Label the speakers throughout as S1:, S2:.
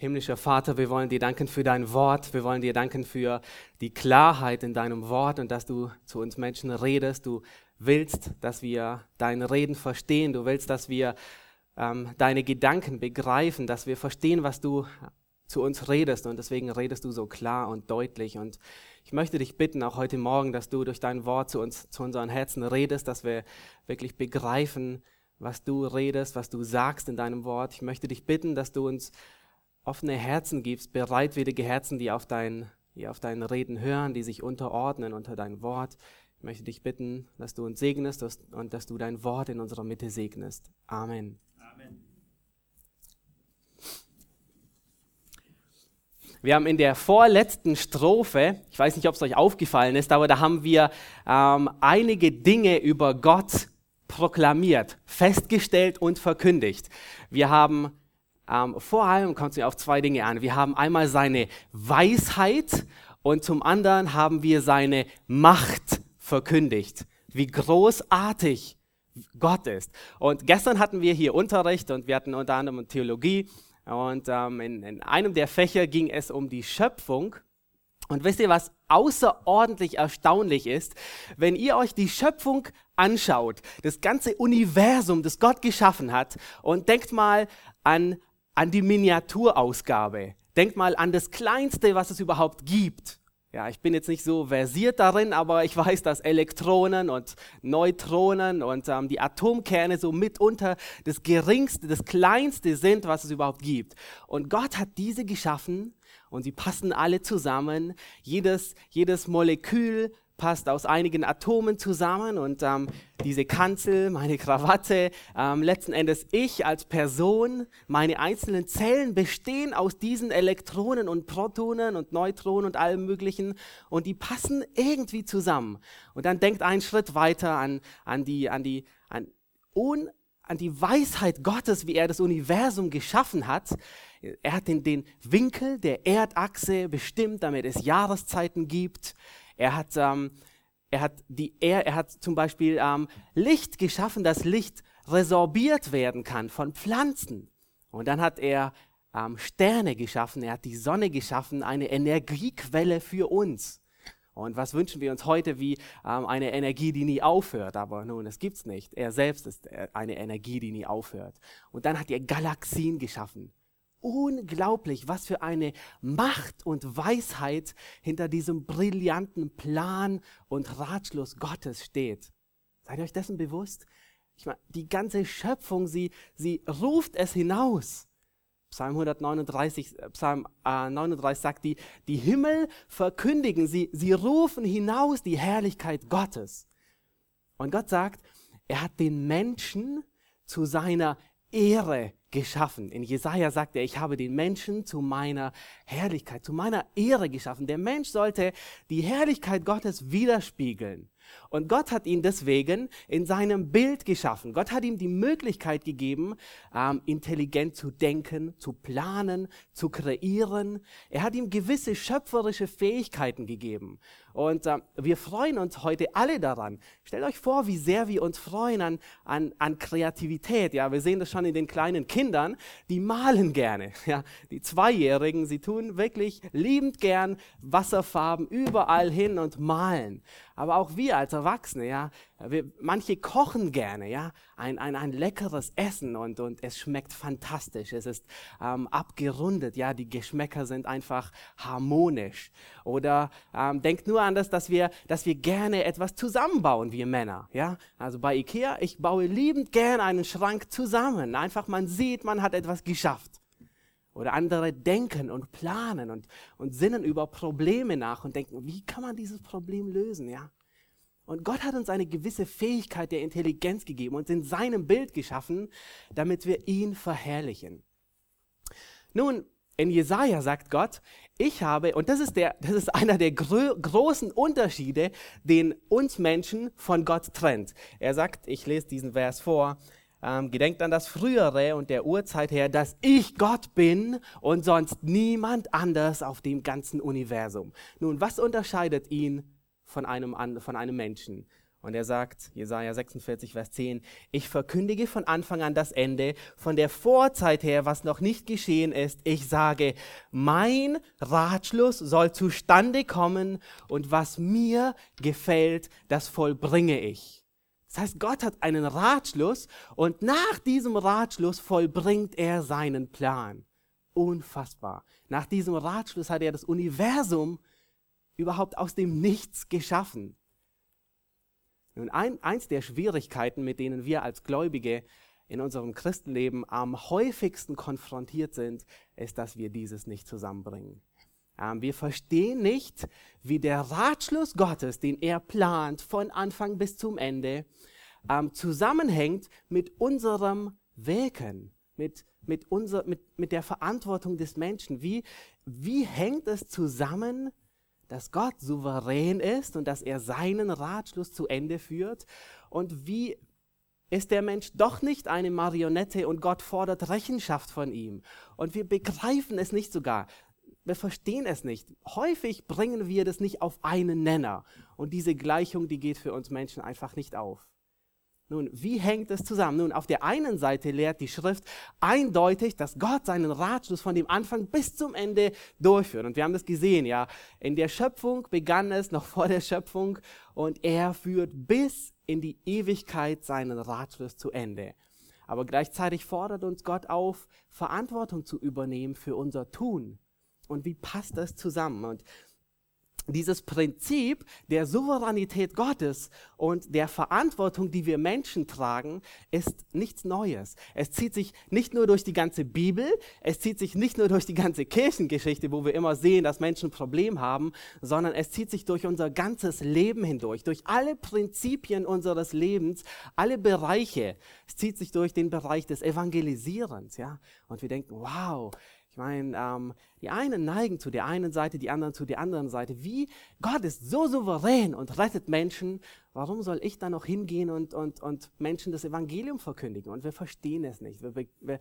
S1: Himmlischer Vater, wir wollen dir danken für dein Wort. Wir wollen dir danken für die Klarheit in deinem Wort und dass du zu uns Menschen redest. Du willst, dass wir deine Reden verstehen. Du willst, dass wir ähm, deine Gedanken begreifen, dass wir verstehen, was du zu uns redest. Und deswegen redest du so klar und deutlich. Und ich möchte dich bitten, auch heute Morgen, dass du durch dein Wort zu uns, zu unseren Herzen redest, dass wir wirklich begreifen, was du redest, was du sagst in deinem Wort. Ich möchte dich bitten, dass du uns offene Herzen gibst, bereitwillige Herzen, die auf dein, die auf dein Reden hören, die sich unterordnen unter dein Wort. Ich möchte dich bitten, dass du uns segnest und dass du dein Wort in unserer Mitte segnest. Amen. Amen. Wir haben in der vorletzten Strophe, ich weiß nicht, ob es euch aufgefallen ist, aber da haben wir ähm, einige Dinge über Gott proklamiert, festgestellt und verkündigt. Wir haben ähm, vor allem kommt es mir auf zwei Dinge an. Wir haben einmal seine Weisheit und zum anderen haben wir seine Macht verkündigt. Wie großartig Gott ist. Und gestern hatten wir hier Unterricht und wir hatten unter anderem Theologie. Und ähm, in, in einem der Fächer ging es um die Schöpfung. Und wisst ihr, was außerordentlich erstaunlich ist? Wenn ihr euch die Schöpfung anschaut, das ganze Universum, das Gott geschaffen hat, und denkt mal an an die Miniaturausgabe. Denkt mal an das Kleinste, was es überhaupt gibt. Ja, ich bin jetzt nicht so versiert darin, aber ich weiß, dass Elektronen und Neutronen und ähm, die Atomkerne so mitunter das geringste, das kleinste sind, was es überhaupt gibt. Und Gott hat diese geschaffen und sie passen alle zusammen. Jedes, jedes Molekül passt aus einigen Atomen zusammen und ähm, diese Kanzel, meine Krawatte, ähm, letzten Endes ich als Person, meine einzelnen Zellen bestehen aus diesen Elektronen und Protonen und Neutronen und allem Möglichen und die passen irgendwie zusammen. Und dann denkt einen Schritt weiter an, an die, an die, an, un, an die Weisheit Gottes, wie er das Universum geschaffen hat. Er hat den, den Winkel der Erdachse bestimmt, damit es Jahreszeiten gibt. Er hat, ähm, er hat, die, er, er hat zum Beispiel ähm, Licht geschaffen, dass Licht resorbiert werden kann von Pflanzen. Und dann hat er ähm, Sterne geschaffen, er hat die Sonne geschaffen, eine Energiequelle für uns. Und was wünschen wir uns heute wie ähm, eine Energie, die nie aufhört? Aber nun, es gibt's nicht. Er selbst ist äh, eine Energie, die nie aufhört. Und dann hat er Galaxien geschaffen. Unglaublich, was für eine Macht und Weisheit hinter diesem brillanten Plan und Ratschluss Gottes steht. Seid ihr euch dessen bewusst? Ich meine, die ganze Schöpfung, sie, sie ruft es hinaus. Psalm 139, äh, Psalm äh, 39 sagt, die, die Himmel verkündigen, sie, sie rufen hinaus die Herrlichkeit Gottes. Und Gott sagt, er hat den Menschen zu seiner Ehre geschaffen. In Jesaja sagt er, ich habe den Menschen zu meiner Herrlichkeit, zu meiner Ehre geschaffen. Der Mensch sollte die Herrlichkeit Gottes widerspiegeln. Und Gott hat ihn deswegen in seinem Bild geschaffen. Gott hat ihm die Möglichkeit gegeben, ähm, intelligent zu denken, zu planen, zu kreieren. Er hat ihm gewisse schöpferische Fähigkeiten gegeben. Und äh, wir freuen uns heute alle daran. Stellt euch vor, wie sehr wir uns freuen an, an, an Kreativität. Ja, wir sehen das schon in den kleinen Kindern, die malen gerne. Ja, die Zweijährigen, sie tun wirklich liebend gern Wasserfarben überall hin und malen. Aber auch wir als Erwachsene, ja, wir, manche kochen gerne, ja, ein, ein, ein leckeres Essen und, und es schmeckt fantastisch. Es ist ähm, abgerundet, ja, die Geschmäcker sind einfach harmonisch. Oder ähm, denkt nur an das, dass wir, dass wir gerne etwas zusammenbauen, wir Männer, ja. Also bei Ikea, ich baue liebend gern einen Schrank zusammen. Einfach, man sieht, man hat etwas geschafft. Oder andere denken und planen und, und sinnen über Probleme nach und denken, wie kann man dieses Problem lösen, ja. Und Gott hat uns eine gewisse Fähigkeit der Intelligenz gegeben, uns in seinem Bild geschaffen, damit wir ihn verherrlichen. Nun, in Jesaja sagt Gott, ich habe, und das ist, der, das ist einer der gro großen Unterschiede, den uns Menschen von Gott trennt. Er sagt, ich lese diesen Vers vor, ähm, gedenkt an das Frühere und der Urzeit her, dass ich Gott bin und sonst niemand anders auf dem ganzen Universum. Nun, was unterscheidet ihn von einem, von einem Menschen. Und er sagt, Jesaja 46, Vers 10, ich verkündige von Anfang an das Ende, von der Vorzeit her, was noch nicht geschehen ist. Ich sage, mein Ratschluss soll zustande kommen und was mir gefällt, das vollbringe ich. Das heißt, Gott hat einen Ratschluss und nach diesem Ratschluss vollbringt er seinen Plan. Unfassbar. Nach diesem Ratschluss hat er das Universum überhaupt aus dem Nichts geschaffen. Nun, ein, eins der Schwierigkeiten, mit denen wir als Gläubige in unserem Christenleben am häufigsten konfrontiert sind, ist, dass wir dieses nicht zusammenbringen. Ähm, wir verstehen nicht, wie der Ratschluss Gottes, den er plant von Anfang bis zum Ende, ähm, zusammenhängt mit unserem Wirken, mit, mit, unser, mit, mit der Verantwortung des Menschen. Wie, wie hängt es zusammen, dass Gott souverän ist und dass er seinen Ratschluss zu Ende führt? Und wie ist der Mensch doch nicht eine Marionette und Gott fordert Rechenschaft von ihm? Und wir begreifen es nicht sogar. Wir verstehen es nicht. Häufig bringen wir das nicht auf einen Nenner. Und diese Gleichung, die geht für uns Menschen einfach nicht auf. Nun, wie hängt es zusammen? Nun, auf der einen Seite lehrt die Schrift eindeutig, dass Gott seinen Ratschluss von dem Anfang bis zum Ende durchführt. Und wir haben das gesehen, ja. In der Schöpfung begann es noch vor der Schöpfung und er führt bis in die Ewigkeit seinen Ratschluss zu Ende. Aber gleichzeitig fordert uns Gott auf, Verantwortung zu übernehmen für unser Tun. Und wie passt das zusammen? Und dieses Prinzip der Souveränität Gottes und der Verantwortung, die wir Menschen tragen, ist nichts Neues. Es zieht sich nicht nur durch die ganze Bibel, es zieht sich nicht nur durch die ganze Kirchengeschichte, wo wir immer sehen, dass Menschen ein Problem haben, sondern es zieht sich durch unser ganzes Leben hindurch, durch alle Prinzipien unseres Lebens, alle Bereiche. Es zieht sich durch den Bereich des Evangelisierens, ja. Und wir denken, wow, ich meine, ähm, die einen neigen zu der einen Seite, die anderen zu der anderen Seite. Wie? Gott ist so souverän und rettet Menschen. Warum soll ich da noch hingehen und, und, und Menschen das Evangelium verkündigen? Und wir verstehen es nicht. Wir, wir,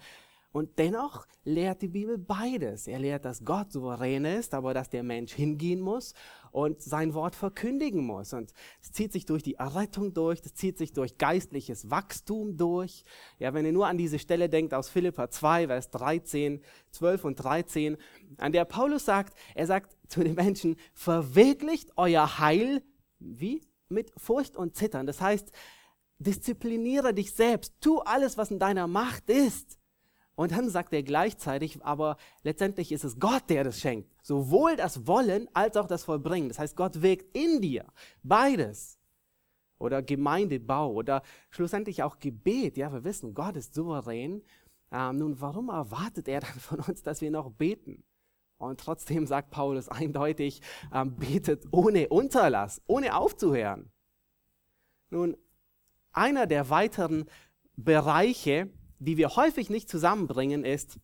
S1: und dennoch lehrt die Bibel beides. Er lehrt, dass Gott souverän ist, aber dass der Mensch hingehen muss und sein Wort verkündigen muss. Und es zieht sich durch die Errettung durch, es zieht sich durch geistliches Wachstum durch. Ja, wenn ihr nur an diese Stelle denkt aus Philippa 2, Vers 13, 12 und 13, an der Paulus sagt, er sagt zu den Menschen, verwirklicht euer Heil, wie? Mit Furcht und Zittern. Das heißt, diszipliniere dich selbst, tu alles, was in deiner Macht ist und dann sagt er gleichzeitig, aber letztendlich ist es Gott, der das schenkt. Sowohl das Wollen als auch das Vollbringen. Das heißt, Gott wirkt in dir. Beides. Oder Gemeindebau oder schlussendlich auch Gebet. Ja, wir wissen, Gott ist souverän. Ähm, nun, warum erwartet er dann von uns, dass wir noch beten? Und trotzdem sagt Paulus eindeutig, ähm, betet ohne Unterlass, ohne aufzuhören. Nun, einer der weiteren Bereiche, die wir häufig nicht zusammenbringen, ist,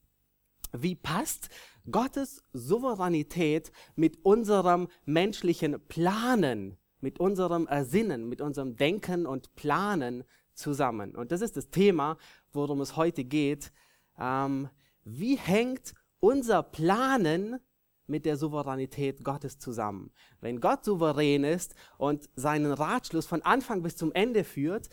S1: wie passt Gottes Souveränität mit unserem menschlichen Planen, mit unserem Ersinnen, mit unserem Denken und Planen zusammen. Und das ist das Thema, worum es heute geht. Ähm, wie hängt unser Planen mit der Souveränität Gottes zusammen? Wenn Gott souverän ist und seinen Ratschluss von Anfang bis zum Ende führt,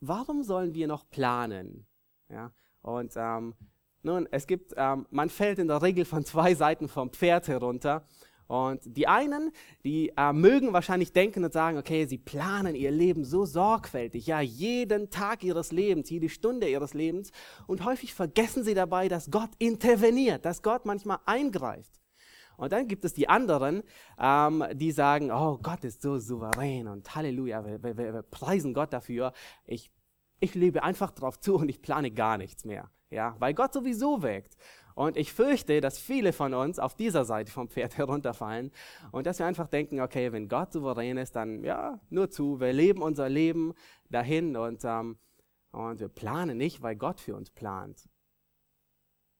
S1: warum sollen wir noch planen? Ja? Und ähm, nun, es gibt, ähm, man fällt in der Regel von zwei Seiten vom Pferd herunter. Und die einen, die äh, mögen wahrscheinlich denken und sagen, okay, sie planen ihr Leben so sorgfältig, ja, jeden Tag ihres Lebens, jede Stunde ihres Lebens. Und häufig vergessen sie dabei, dass Gott interveniert, dass Gott manchmal eingreift. Und dann gibt es die anderen, ähm, die sagen, oh, Gott ist so souverän und Halleluja, wir, wir, wir preisen Gott dafür. Ich ich lebe einfach drauf zu und ich plane gar nichts mehr. Ja, weil Gott sowieso wirkt. Und ich fürchte, dass viele von uns auf dieser Seite vom Pferd herunterfallen und dass wir einfach denken, okay, wenn Gott souverän ist, dann ja, nur zu. Wir leben unser Leben dahin und, ähm, und wir planen nicht, weil Gott für uns plant.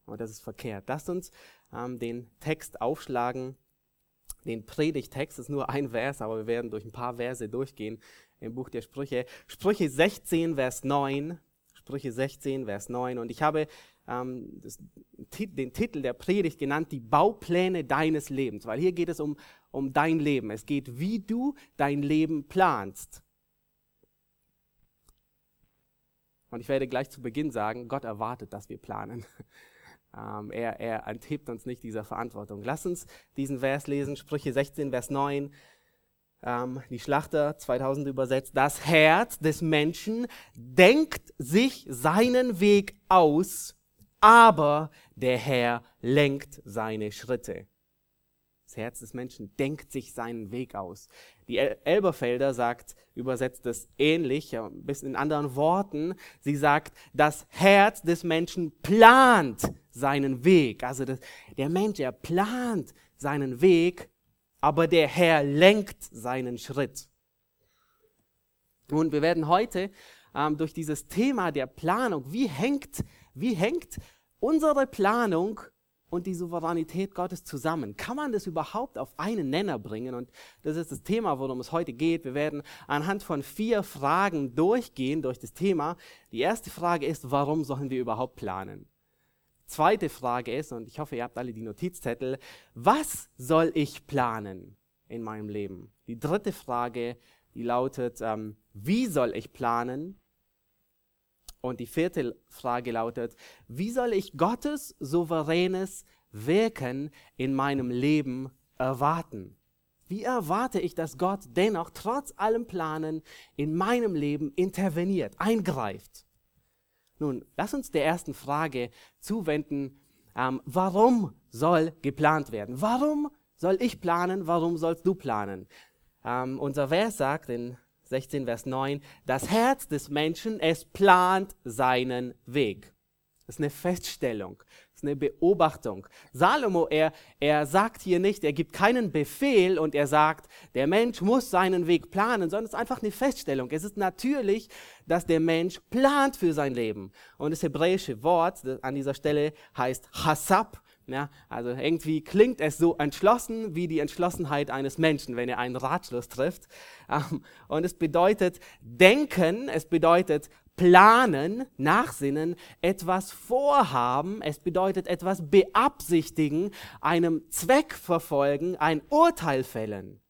S1: Und das ist verkehrt. Lasst uns ähm, den Text aufschlagen. Den Predigtext ist nur ein Vers, aber wir werden durch ein paar Verse durchgehen im Buch der Sprüche. Sprüche 16, Vers 9. Sprüche 16, Vers 9. Und ich habe ähm, das, den Titel der Predigt genannt, die Baupläne deines Lebens, weil hier geht es um, um dein Leben. Es geht, wie du dein Leben planst. Und ich werde gleich zu Beginn sagen, Gott erwartet, dass wir planen. Ähm, er, er enthebt uns nicht dieser Verantwortung. Lass uns diesen Vers lesen, Sprüche 16, Vers 9. Ähm, die Schlachter 2000 übersetzt. Das Herz des Menschen denkt sich seinen Weg aus, aber der Herr lenkt seine Schritte. Das Herz des Menschen denkt sich seinen Weg aus. Die El Elberfelder sagt, übersetzt es ähnlich, ein bisschen in anderen Worten. Sie sagt, das Herz des Menschen plant seinen Weg. Also das, der Mensch, er plant seinen Weg, aber der Herr lenkt seinen Schritt. Und wir werden heute ähm, durch dieses Thema der Planung, wie hängt, wie hängt unsere Planung und die Souveränität Gottes zusammen. Kann man das überhaupt auf einen Nenner bringen? Und das ist das Thema, worum es heute geht. Wir werden anhand von vier Fragen durchgehen durch das Thema. Die erste Frage ist, warum sollen wir überhaupt planen? Zweite Frage ist, und ich hoffe, ihr habt alle die Notizzettel, was soll ich planen in meinem Leben? Die dritte Frage, die lautet, ähm, wie soll ich planen? Und die vierte Frage lautet, wie soll ich Gottes souveränes Wirken in meinem Leben erwarten? Wie erwarte ich, dass Gott dennoch trotz allem Planen in meinem Leben interveniert, eingreift? Nun, lass uns der ersten Frage zuwenden, ähm, warum soll geplant werden? Warum soll ich planen? Warum sollst du planen? Ähm, unser Vers sagt in 16, Vers 9, das Herz des Menschen, es plant seinen Weg. Das ist eine Feststellung, ist eine Beobachtung. Salomo, er, er sagt hier nicht, er gibt keinen Befehl und er sagt, der Mensch muss seinen Weg planen, sondern es ist einfach eine Feststellung. Es ist natürlich, dass der Mensch plant für sein Leben. Und das hebräische Wort an dieser Stelle heißt Hasab ja, also irgendwie klingt es so entschlossen wie die Entschlossenheit eines Menschen, wenn er einen Ratschluss trifft. Ähm, und es bedeutet denken, es bedeutet planen, nachsinnen, etwas vorhaben, es bedeutet etwas beabsichtigen, einem Zweck verfolgen, ein Urteil fällen.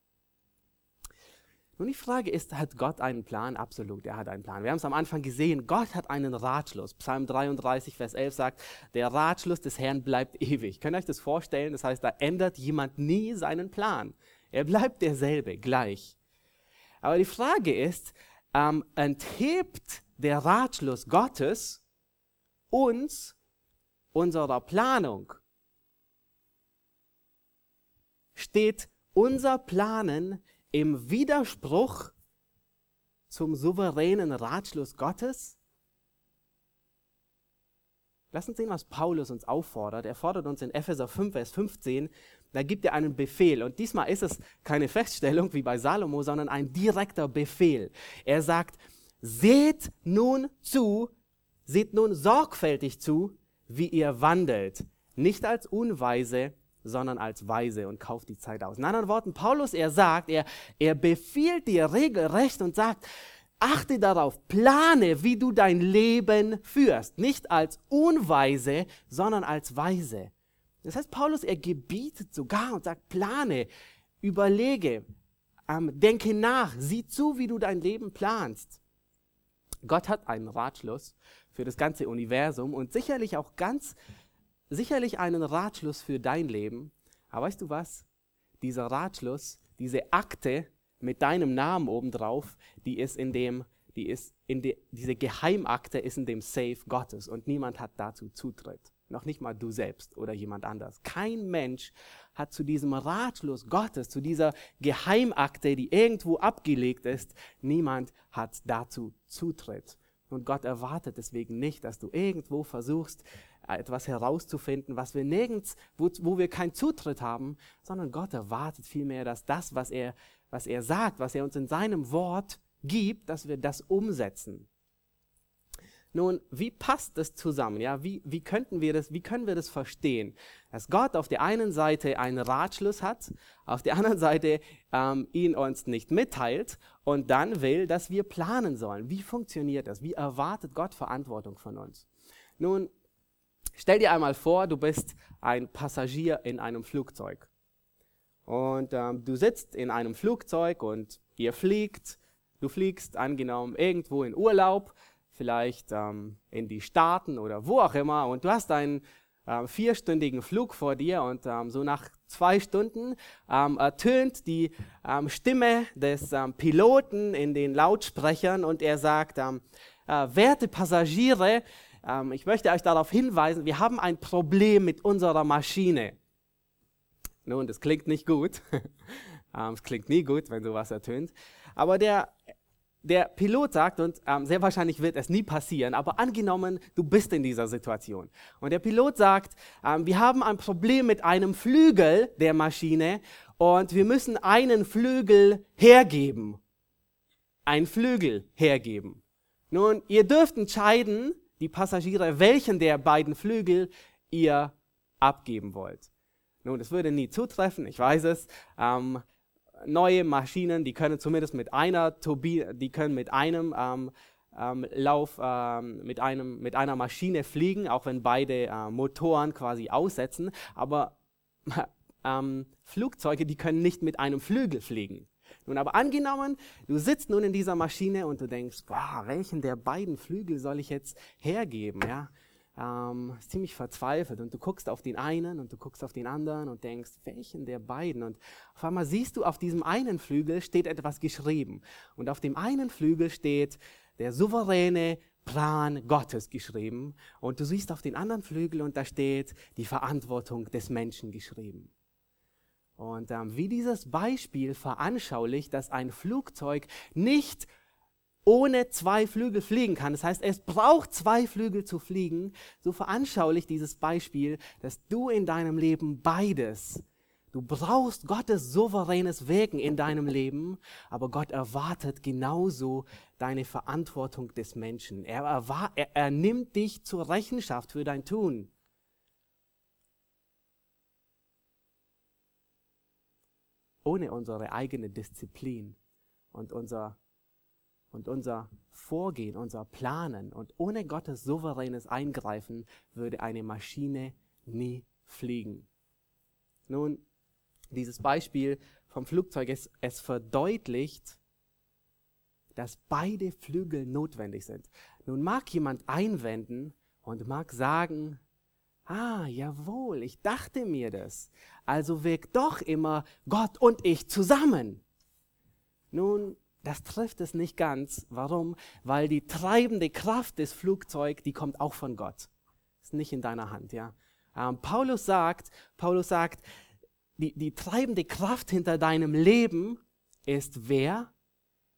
S1: Nun die Frage ist, hat Gott einen Plan? Absolut, er hat einen Plan. Wir haben es am Anfang gesehen, Gott hat einen Ratschluss. Psalm 33, Vers 11 sagt, der Ratschluss des Herrn bleibt ewig. Könnt ihr euch das vorstellen? Das heißt, da ändert jemand nie seinen Plan. Er bleibt derselbe, gleich. Aber die Frage ist, ähm, enthebt der Ratschluss Gottes uns unserer Planung? Steht unser Planen im Widerspruch zum souveränen Ratschluss Gottes? Lass uns sehen, was Paulus uns auffordert. Er fordert uns in Epheser 5, Vers 15, da gibt er einen Befehl. Und diesmal ist es keine Feststellung wie bei Salomo, sondern ein direkter Befehl. Er sagt, seht nun zu, seht nun sorgfältig zu, wie ihr wandelt, nicht als Unweise, sondern als weise und kauft die Zeit aus. In anderen Worten, Paulus, er sagt, er, er befiehlt dir regelrecht und sagt, achte darauf, plane, wie du dein Leben führst. Nicht als unweise, sondern als weise. Das heißt, Paulus, er gebietet sogar und sagt, plane, überlege, ähm, denke nach, sieh zu, wie du dein Leben planst. Gott hat einen Ratschluss für das ganze Universum und sicherlich auch ganz sicherlich einen Ratschluss für dein Leben. Aber weißt du was? Dieser Ratschluss, diese Akte mit deinem Namen obendrauf, die ist in dem, die ist in de, diese Geheimakte ist in dem Safe Gottes und niemand hat dazu Zutritt. Noch nicht mal du selbst oder jemand anders. Kein Mensch hat zu diesem Ratschluss Gottes, zu dieser Geheimakte, die irgendwo abgelegt ist, niemand hat dazu Zutritt. Und Gott erwartet deswegen nicht, dass du irgendwo versuchst, etwas herauszufinden, was wir nirgends, wo, wo wir keinen Zutritt haben, sondern Gott erwartet vielmehr, dass das, was er, was er sagt, was er uns in seinem Wort gibt, dass wir das umsetzen. Nun, wie passt das zusammen? Ja, wie, wie könnten wir das, wie können wir das verstehen? Dass Gott auf der einen Seite einen Ratschluss hat, auf der anderen Seite ähm, ihn uns nicht mitteilt und dann will, dass wir planen sollen. Wie funktioniert das? Wie erwartet Gott Verantwortung von uns? Nun, Stell dir einmal vor, du bist ein Passagier in einem Flugzeug. Und ähm, du sitzt in einem Flugzeug und ihr fliegt. Du fliegst angenommen irgendwo in Urlaub, vielleicht ähm, in die Staaten oder wo auch immer und du hast einen äh, vierstündigen Flug vor dir und ähm, so nach zwei Stunden ähm, ertönt die ähm, Stimme des ähm, Piloten in den Lautsprechern und er sagt, ähm, äh, werte Passagiere, ähm, ich möchte euch darauf hinweisen, wir haben ein Problem mit unserer Maschine. Nun, das klingt nicht gut. Es klingt nie gut, wenn sowas ertönt. Aber der der Pilot sagt, und ähm, sehr wahrscheinlich wird es nie passieren, aber angenommen, du bist in dieser Situation. Und der Pilot sagt, ähm, wir haben ein Problem mit einem Flügel der Maschine und wir müssen einen Flügel hergeben. Ein Flügel hergeben. Nun, ihr dürft entscheiden, die Passagiere, welchen der beiden Flügel ihr abgeben wollt. Nun, das würde nie zutreffen, ich weiß es. Ähm, neue Maschinen, die können zumindest mit einer Turbine, die können mit einem ähm, ähm, Lauf, ähm, mit, einem, mit einer Maschine fliegen, auch wenn beide äh, Motoren quasi aussetzen. Aber ähm, Flugzeuge, die können nicht mit einem Flügel fliegen. Nun, aber angenommen, du sitzt nun in dieser Maschine und du denkst, boah, welchen der beiden Flügel soll ich jetzt hergeben? Ja? Ähm, ziemlich verzweifelt und du guckst auf den einen und du guckst auf den anderen und denkst, welchen der beiden? Und auf einmal siehst du, auf diesem einen Flügel steht etwas geschrieben. Und auf dem einen Flügel steht der souveräne Plan Gottes geschrieben. Und du siehst auf den anderen Flügel und da steht die Verantwortung des Menschen geschrieben. Und ähm, wie dieses Beispiel veranschaulicht, dass ein Flugzeug nicht ohne zwei Flügel fliegen kann. Das heißt, es braucht zwei Flügel zu fliegen. So veranschaulicht dieses Beispiel, dass du in deinem Leben beides Du brauchst Gottes souveränes Wirken in deinem Leben, aber Gott erwartet genauso deine Verantwortung des Menschen. Er, er, er nimmt dich zur Rechenschaft für dein Tun. Ohne unsere eigene Disziplin und unser und unser Vorgehen, unser Planen und ohne Gottes souveränes Eingreifen würde eine Maschine nie fliegen. Nun, dieses Beispiel vom Flugzeug, es, es verdeutlicht, dass beide Flügel notwendig sind. Nun mag jemand einwenden und mag sagen, ah, jawohl, ich dachte mir das. Also wirkt doch immer Gott und ich zusammen. Nun, das trifft es nicht ganz. Warum? Weil die treibende Kraft des Flugzeugs, die kommt auch von Gott. Ist nicht in deiner Hand, ja. Ähm, Paulus sagt, Paulus sagt, die, die treibende Kraft hinter deinem Leben ist wer?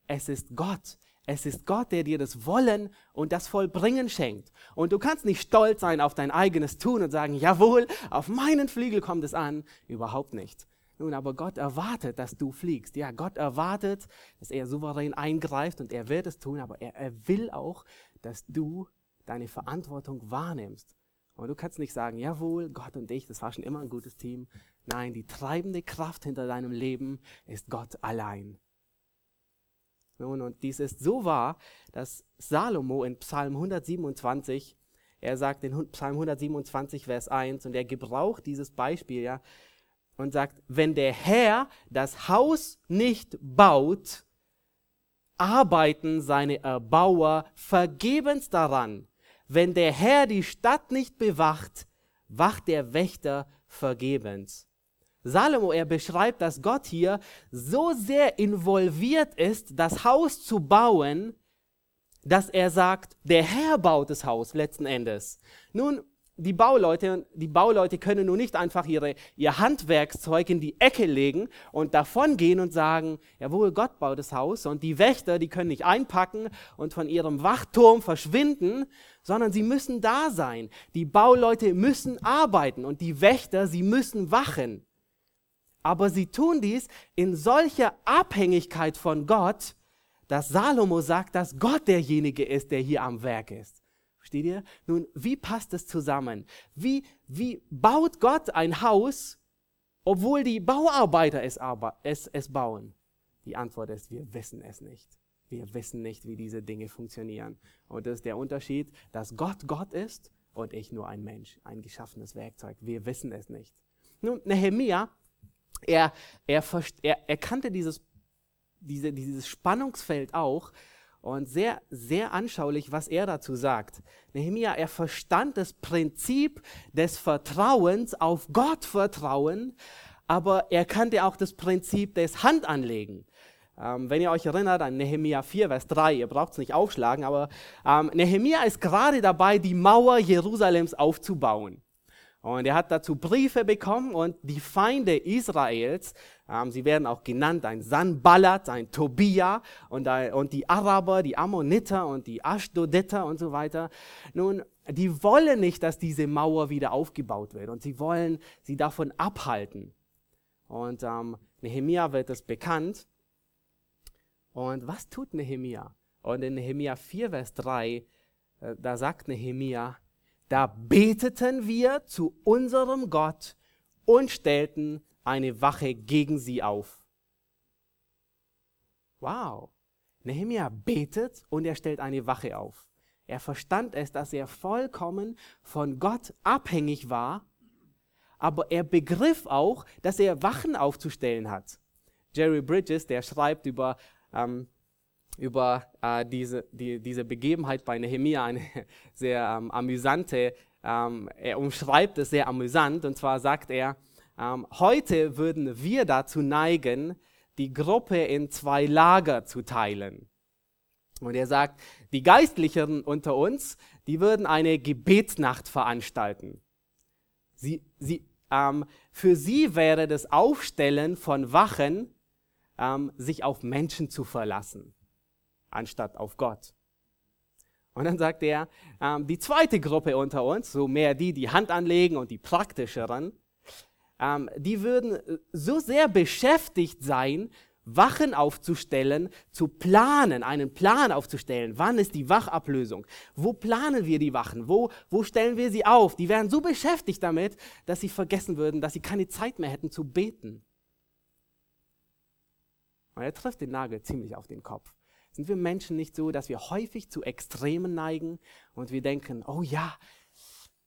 S1: Es ist Gott. Es ist Gott, der dir das Wollen und das Vollbringen schenkt. Und du kannst nicht stolz sein auf dein eigenes Tun und sagen, jawohl, auf meinen Flügel kommt es an. Überhaupt nicht. Nun, aber Gott erwartet, dass du fliegst. Ja, Gott erwartet, dass er souverän eingreift und er wird es tun, aber er, er will auch, dass du deine Verantwortung wahrnimmst. Und du kannst nicht sagen, jawohl, Gott und ich, das war schon immer ein gutes Team. Nein, die treibende Kraft hinter deinem Leben ist Gott allein. Nun, und dies ist so wahr, dass Salomo in Psalm 127, er sagt in Psalm 127, Vers 1, und er gebraucht dieses Beispiel, ja, und sagt, wenn der Herr das Haus nicht baut, arbeiten seine Erbauer vergebens daran. Wenn der Herr die Stadt nicht bewacht, wacht der Wächter vergebens. Salomo, er beschreibt, dass Gott hier so sehr involviert ist, das Haus zu bauen, dass er sagt, der Herr baut das Haus letzten Endes. Nun, die Bauleute, die Bauleute können nun nicht einfach ihre, ihr Handwerkszeug in die Ecke legen und davon gehen und sagen, jawohl, Gott baut das Haus und die Wächter, die können nicht einpacken und von ihrem Wachturm verschwinden, sondern sie müssen da sein. Die Bauleute müssen arbeiten und die Wächter, sie müssen wachen. Aber sie tun dies in solcher Abhängigkeit von Gott, dass Salomo sagt, dass Gott derjenige ist, der hier am Werk ist. Versteht ihr? Nun, wie passt das zusammen? Wie, wie baut Gott ein Haus, obwohl die Bauarbeiter es, es, es bauen? Die Antwort ist, wir wissen es nicht. Wir wissen nicht, wie diese Dinge funktionieren. Und das ist der Unterschied, dass Gott Gott ist und ich nur ein Mensch, ein geschaffenes Werkzeug. Wir wissen es nicht. Nun, Nehemia, er, er, er, er kannte dieses, diese, dieses Spannungsfeld auch und sehr, sehr anschaulich, was er dazu sagt. Nehemia, er verstand das Prinzip des Vertrauens auf Gott vertrauen, aber er kannte auch das Prinzip des Handanlegen. Ähm, wenn ihr euch erinnert an Nehemia 4, Vers 3, ihr braucht es nicht aufschlagen, aber ähm, Nehemia ist gerade dabei, die Mauer Jerusalems aufzubauen. Und er hat dazu Briefe bekommen und die Feinde Israels, ähm, sie werden auch genannt, ein Sanballat, ein Tobia und, und die Araber, die Ammoniter und die Ashdoditer und so weiter. Nun, die wollen nicht, dass diese Mauer wieder aufgebaut wird und sie wollen sie davon abhalten. Und ähm, Nehemia wird es bekannt. Und was tut Nehemia? Und in Nehemia 4, Vers 3, äh, da sagt Nehemia, da beteten wir zu unserem Gott und stellten eine Wache gegen sie auf. Wow. Nehemia betet und er stellt eine Wache auf. Er verstand es, dass er vollkommen von Gott abhängig war, aber er begriff auch, dass er Wachen aufzustellen hat. Jerry Bridges, der schreibt über ähm, über äh, diese, die, diese Begebenheit bei Nehemia eine sehr ähm, amüsante, ähm, er umschreibt es sehr amüsant und zwar sagt er, ähm, heute würden wir dazu neigen, die Gruppe in zwei Lager zu teilen. Und er sagt, die Geistlichen unter uns, die würden eine Gebetsnacht veranstalten. Sie, sie, ähm, für sie wäre das Aufstellen von Wachen, ähm, sich auf Menschen zu verlassen anstatt auf Gott. Und dann sagt er, ähm, die zweite Gruppe unter uns, so mehr die, die Hand anlegen und die praktischeren, ähm, die würden so sehr beschäftigt sein, Wachen aufzustellen, zu planen, einen Plan aufzustellen. Wann ist die Wachablösung? Wo planen wir die Wachen? Wo, wo stellen wir sie auf? Die wären so beschäftigt damit, dass sie vergessen würden, dass sie keine Zeit mehr hätten zu beten. Und er trifft den Nagel ziemlich auf den Kopf. Sind wir Menschen nicht so, dass wir häufig zu Extremen neigen und wir denken, oh ja,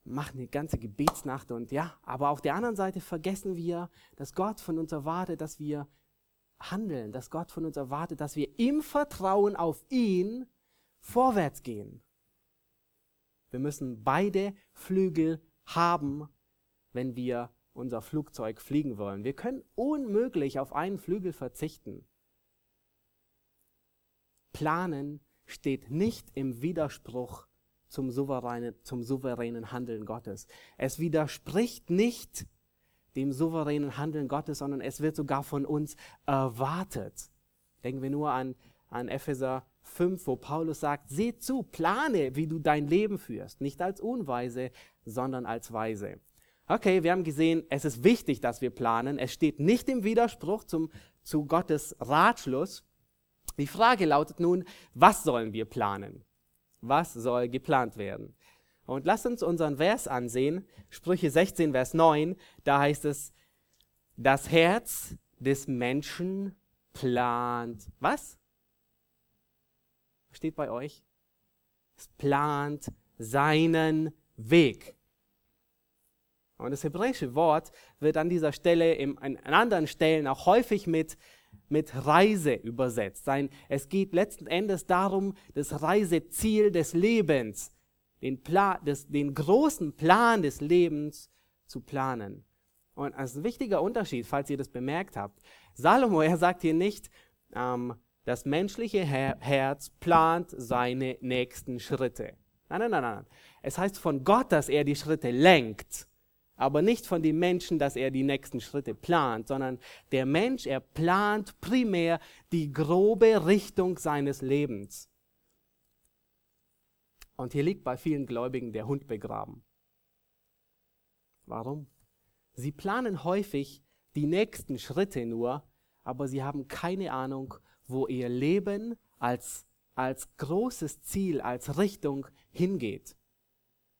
S1: mach eine ganze Gebetsnacht und ja, aber auf der anderen Seite vergessen wir, dass Gott von uns erwartet, dass wir handeln, dass Gott von uns erwartet, dass wir im Vertrauen auf ihn vorwärts gehen. Wir müssen beide Flügel haben, wenn wir unser Flugzeug fliegen wollen. Wir können unmöglich auf einen Flügel verzichten. Planen steht nicht im Widerspruch zum souveränen, zum souveränen Handeln Gottes. Es widerspricht nicht dem souveränen Handeln Gottes, sondern es wird sogar von uns erwartet. Denken wir nur an, an Epheser 5, wo Paulus sagt, seh zu, plane, wie du dein Leben führst. Nicht als Unweise, sondern als Weise. Okay, wir haben gesehen, es ist wichtig, dass wir planen. Es steht nicht im Widerspruch zum, zu Gottes Ratschluss. Die Frage lautet nun, was sollen wir planen? Was soll geplant werden? Und lasst uns unseren Vers ansehen, Sprüche 16, Vers 9, da heißt es, das Herz des Menschen plant, was? Steht bei euch? Es plant seinen Weg. Und das hebräische Wort wird an dieser Stelle in, an anderen Stellen auch häufig mit mit Reise übersetzt. Sein, es geht letzten Endes darum, das Reiseziel des Lebens, den, Plan, des, den großen Plan des Lebens zu planen. Und als ein wichtiger Unterschied, falls ihr das bemerkt habt, Salomo, er sagt hier nicht, ähm, das menschliche Her Herz plant seine nächsten Schritte. Nein, nein, nein, nein. Es heißt von Gott, dass er die Schritte lenkt aber nicht von dem Menschen, dass er die nächsten Schritte plant, sondern der Mensch, er plant primär die grobe Richtung seines Lebens. Und hier liegt bei vielen Gläubigen der Hund begraben. Warum? Sie planen häufig die nächsten Schritte nur, aber sie haben keine Ahnung, wo ihr Leben als, als großes Ziel, als Richtung hingeht.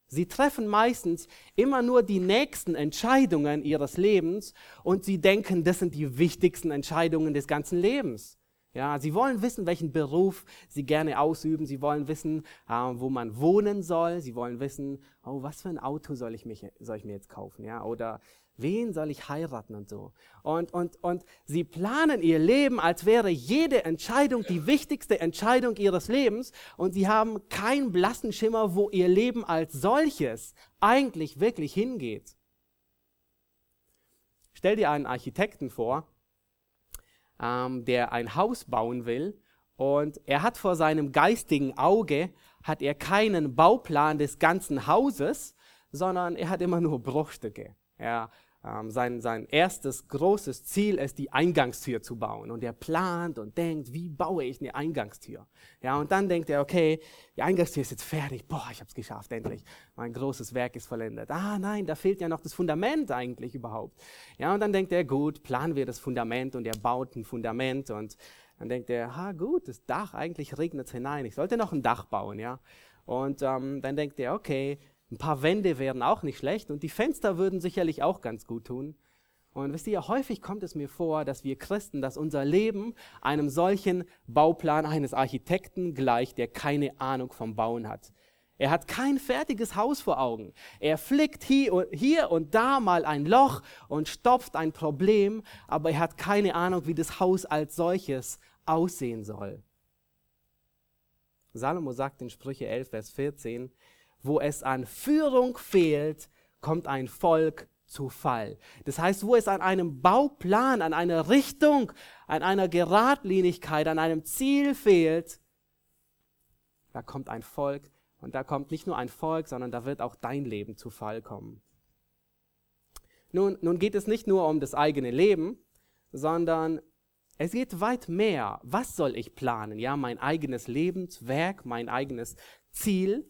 S1: Sie treffen meistens immer nur die nächsten Entscheidungen ihres Lebens und sie denken, das sind die wichtigsten Entscheidungen des ganzen Lebens. Ja, sie wollen wissen, welchen Beruf sie gerne ausüben. Sie wollen wissen, äh, wo man wohnen soll. Sie wollen wissen, oh, was für ein Auto soll ich, mich, soll ich mir jetzt kaufen? Ja, oder wen soll ich heiraten und so. Und, und, und sie planen ihr Leben, als wäre jede Entscheidung die wichtigste Entscheidung ihres Lebens und sie haben keinen blassen Schimmer, wo ihr Leben als solches eigentlich wirklich hingeht. Stell dir einen Architekten vor, ähm, der ein Haus bauen will und er hat vor seinem geistigen Auge, hat er keinen Bauplan des ganzen Hauses, sondern er hat immer nur Bruchstücke. Er sein, sein erstes großes Ziel ist, die Eingangstür zu bauen. Und er plant und denkt, wie baue ich eine Eingangstür? Ja, und dann denkt er, okay, die Eingangstür ist jetzt fertig. Boah, ich habe es geschafft, endlich. Mein großes Werk ist vollendet. Ah, nein, da fehlt ja noch das Fundament eigentlich überhaupt. Ja, und dann denkt er, gut, planen wir das Fundament und er baut ein Fundament und dann denkt er, ha, gut, das Dach, eigentlich regnet hinein. Ich sollte noch ein Dach bauen, ja. Und ähm, dann denkt er, okay, ein paar Wände wären auch nicht schlecht und die Fenster würden sicherlich auch ganz gut tun. Und wisst ihr, häufig kommt es mir vor, dass wir Christen, dass unser Leben einem solchen Bauplan eines Architekten gleicht, der keine Ahnung vom Bauen hat. Er hat kein fertiges Haus vor Augen. Er flickt hier und da mal ein Loch und stopft ein Problem, aber er hat keine Ahnung, wie das Haus als solches aussehen soll. Salomo sagt in Sprüche 11, Vers 14, wo es an Führung fehlt, kommt ein Volk zu Fall. Das heißt, wo es an einem Bauplan, an einer Richtung, an einer Geradlinigkeit, an einem Ziel fehlt, da kommt ein Volk und da kommt nicht nur ein Volk, sondern da wird auch dein Leben zu Fall kommen. Nun, nun geht es nicht nur um das eigene Leben, sondern es geht weit mehr. Was soll ich planen? Ja, mein eigenes Lebenswerk, mein eigenes Ziel.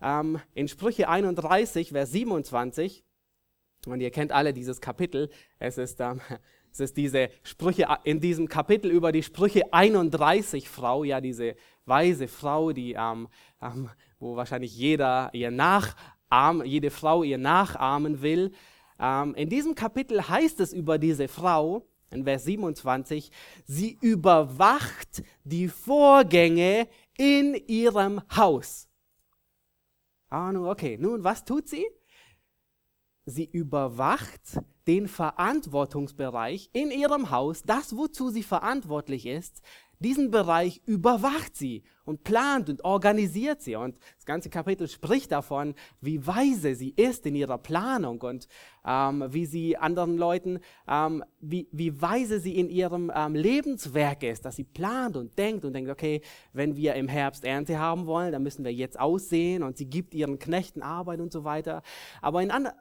S1: Ähm, in Sprüche 31, Vers 27, und ihr kennt alle dieses Kapitel, es ist, ähm, es ist diese Sprüche in diesem Kapitel über die Sprüche 31 Frau, ja, diese weise Frau, die, ähm, ähm, wo wahrscheinlich jeder ihr nachahmen, jede Frau ihr nachahmen will. Ähm, in diesem Kapitel heißt es über diese Frau, in Vers 27, sie überwacht die Vorgänge in ihrem Haus. Ah, nun, okay, nun, was tut sie? Sie überwacht den Verantwortungsbereich in ihrem Haus, das, wozu sie verantwortlich ist, diesen Bereich überwacht sie und plant und organisiert sie. Und das ganze Kapitel spricht davon, wie weise sie ist in ihrer Planung und ähm, wie sie anderen Leuten, ähm, wie, wie weise sie in ihrem ähm, Lebenswerk ist, dass sie plant und denkt und denkt, okay, wenn wir im Herbst Ernte haben wollen, dann müssen wir jetzt aussehen und sie gibt ihren Knechten Arbeit und so weiter. Aber in, anderen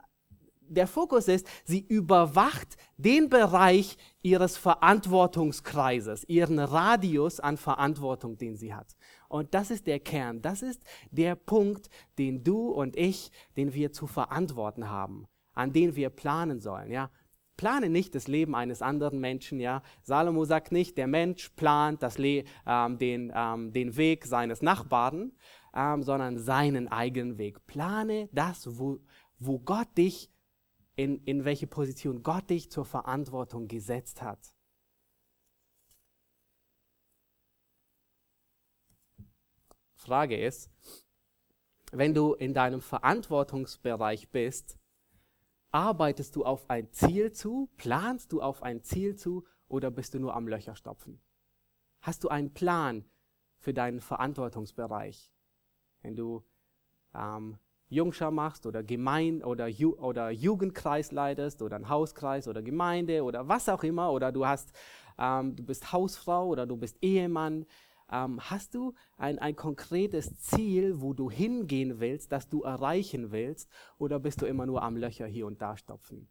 S1: der Fokus ist, sie überwacht den Bereich ihres Verantwortungskreises, ihren Radius an Verantwortung, den sie hat. Und das ist der Kern, das ist der Punkt, den du und ich, den wir zu verantworten haben, an den wir planen sollen, ja. Plane nicht das Leben eines anderen Menschen, ja. Salomo sagt nicht, der Mensch plant das Le ähm, den, ähm, den Weg seines Nachbarn, ähm, sondern seinen eigenen Weg. Plane das, wo, wo Gott dich in, in welche Position Gott dich zur Verantwortung gesetzt hat. Frage ist, wenn du in deinem Verantwortungsbereich bist, arbeitest du auf ein Ziel zu, planst du auf ein Ziel zu oder bist du nur am Löcherstopfen? Hast du einen Plan für deinen Verantwortungsbereich? Wenn du ähm, Jungschar machst oder Gemein oder, Ju oder Jugendkreis leitest oder ein Hauskreis oder Gemeinde oder was auch immer oder du hast, ähm, du bist Hausfrau oder du bist Ehemann, ähm, hast du ein, ein konkretes Ziel, wo du hingehen willst, das du erreichen willst oder bist du immer nur am Löcher hier und da stopfen?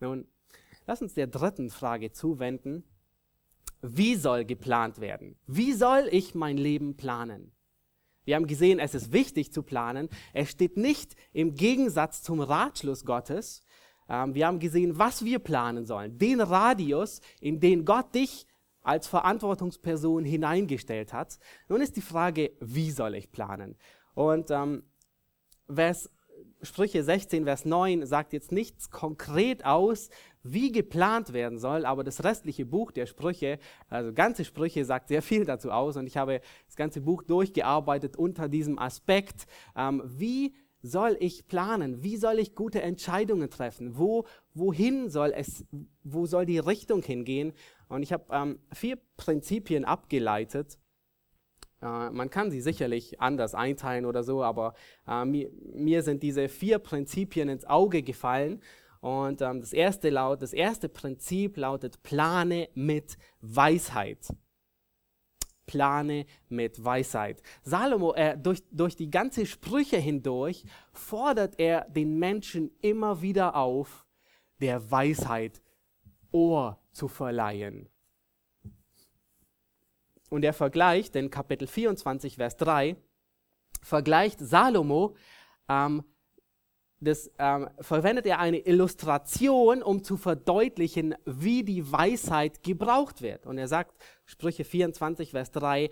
S1: Nun, lass uns der dritten Frage zuwenden. Wie soll geplant werden? Wie soll ich mein Leben planen? Wir haben gesehen, es ist wichtig zu planen. Es steht nicht im Gegensatz zum Ratschluss Gottes. Ähm, wir haben gesehen, was wir planen sollen. Den Radius, in den Gott dich als Verantwortungsperson hineingestellt hat. Nun ist die Frage, wie soll ich planen? Und ähm, Vers, Sprüche 16, Vers 9 sagt jetzt nichts konkret aus, wie geplant werden soll, aber das restliche Buch der Sprüche, also ganze Sprüche, sagt sehr viel dazu aus und ich habe das ganze Buch durchgearbeitet unter diesem Aspekt, ähm, wie soll ich planen? Wie soll ich gute Entscheidungen treffen? Wo, wohin soll es, wo soll die Richtung hingehen? Und ich habe ähm, vier Prinzipien abgeleitet. Äh, man kann sie sicherlich anders einteilen oder so, aber äh, mir, sind diese vier Prinzipien ins Auge gefallen. Und ähm, das, erste laut, das erste Prinzip lautet, plane mit Weisheit plane mit Weisheit. Salomo, er, durch, durch die ganze Sprüche hindurch, fordert er den Menschen immer wieder auf, der Weisheit Ohr zu verleihen. Und er vergleicht, in Kapitel 24, Vers 3, vergleicht Salomo ähm, das, ähm, verwendet er eine Illustration, um zu verdeutlichen, wie die Weisheit gebraucht wird. Und er sagt, Sprüche 24, Vers 3,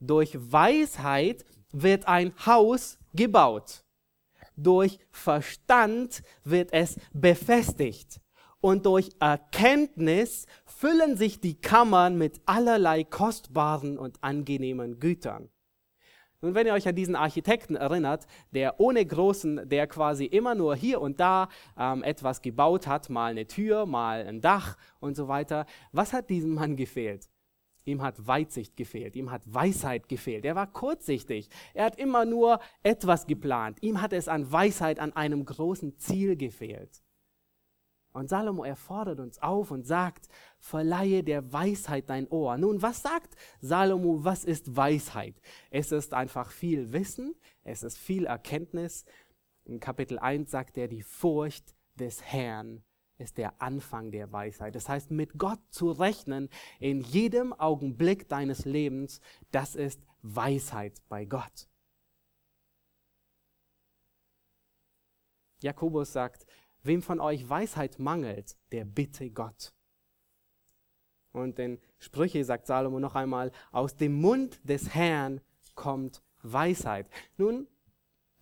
S1: durch Weisheit wird ein Haus gebaut. Durch Verstand wird es befestigt. Und durch Erkenntnis füllen sich die Kammern mit allerlei kostbaren und angenehmen Gütern. Nun, wenn ihr euch an diesen Architekten erinnert, der ohne großen, der quasi immer nur hier und da ähm, etwas gebaut hat, mal eine Tür, mal ein Dach und so weiter, was hat diesem Mann gefehlt? Ihm hat Weitsicht gefehlt, ihm hat Weisheit gefehlt. Er war kurzsichtig. Er hat immer nur etwas geplant. Ihm hat es an Weisheit, an einem großen Ziel gefehlt. Und Salomo erfordert uns auf und sagt, verleihe der Weisheit dein Ohr. Nun, was sagt Salomo, was ist Weisheit? Es ist einfach viel Wissen, es ist viel Erkenntnis. In Kapitel 1 sagt er, die Furcht des Herrn ist der Anfang der Weisheit. Das heißt, mit Gott zu rechnen in jedem Augenblick deines Lebens, das ist Weisheit bei Gott. Jakobus sagt, Wem von euch Weisheit mangelt, der bitte Gott. Und in Sprüche sagt Salomo noch einmal, aus dem Mund des Herrn kommt Weisheit. Nun,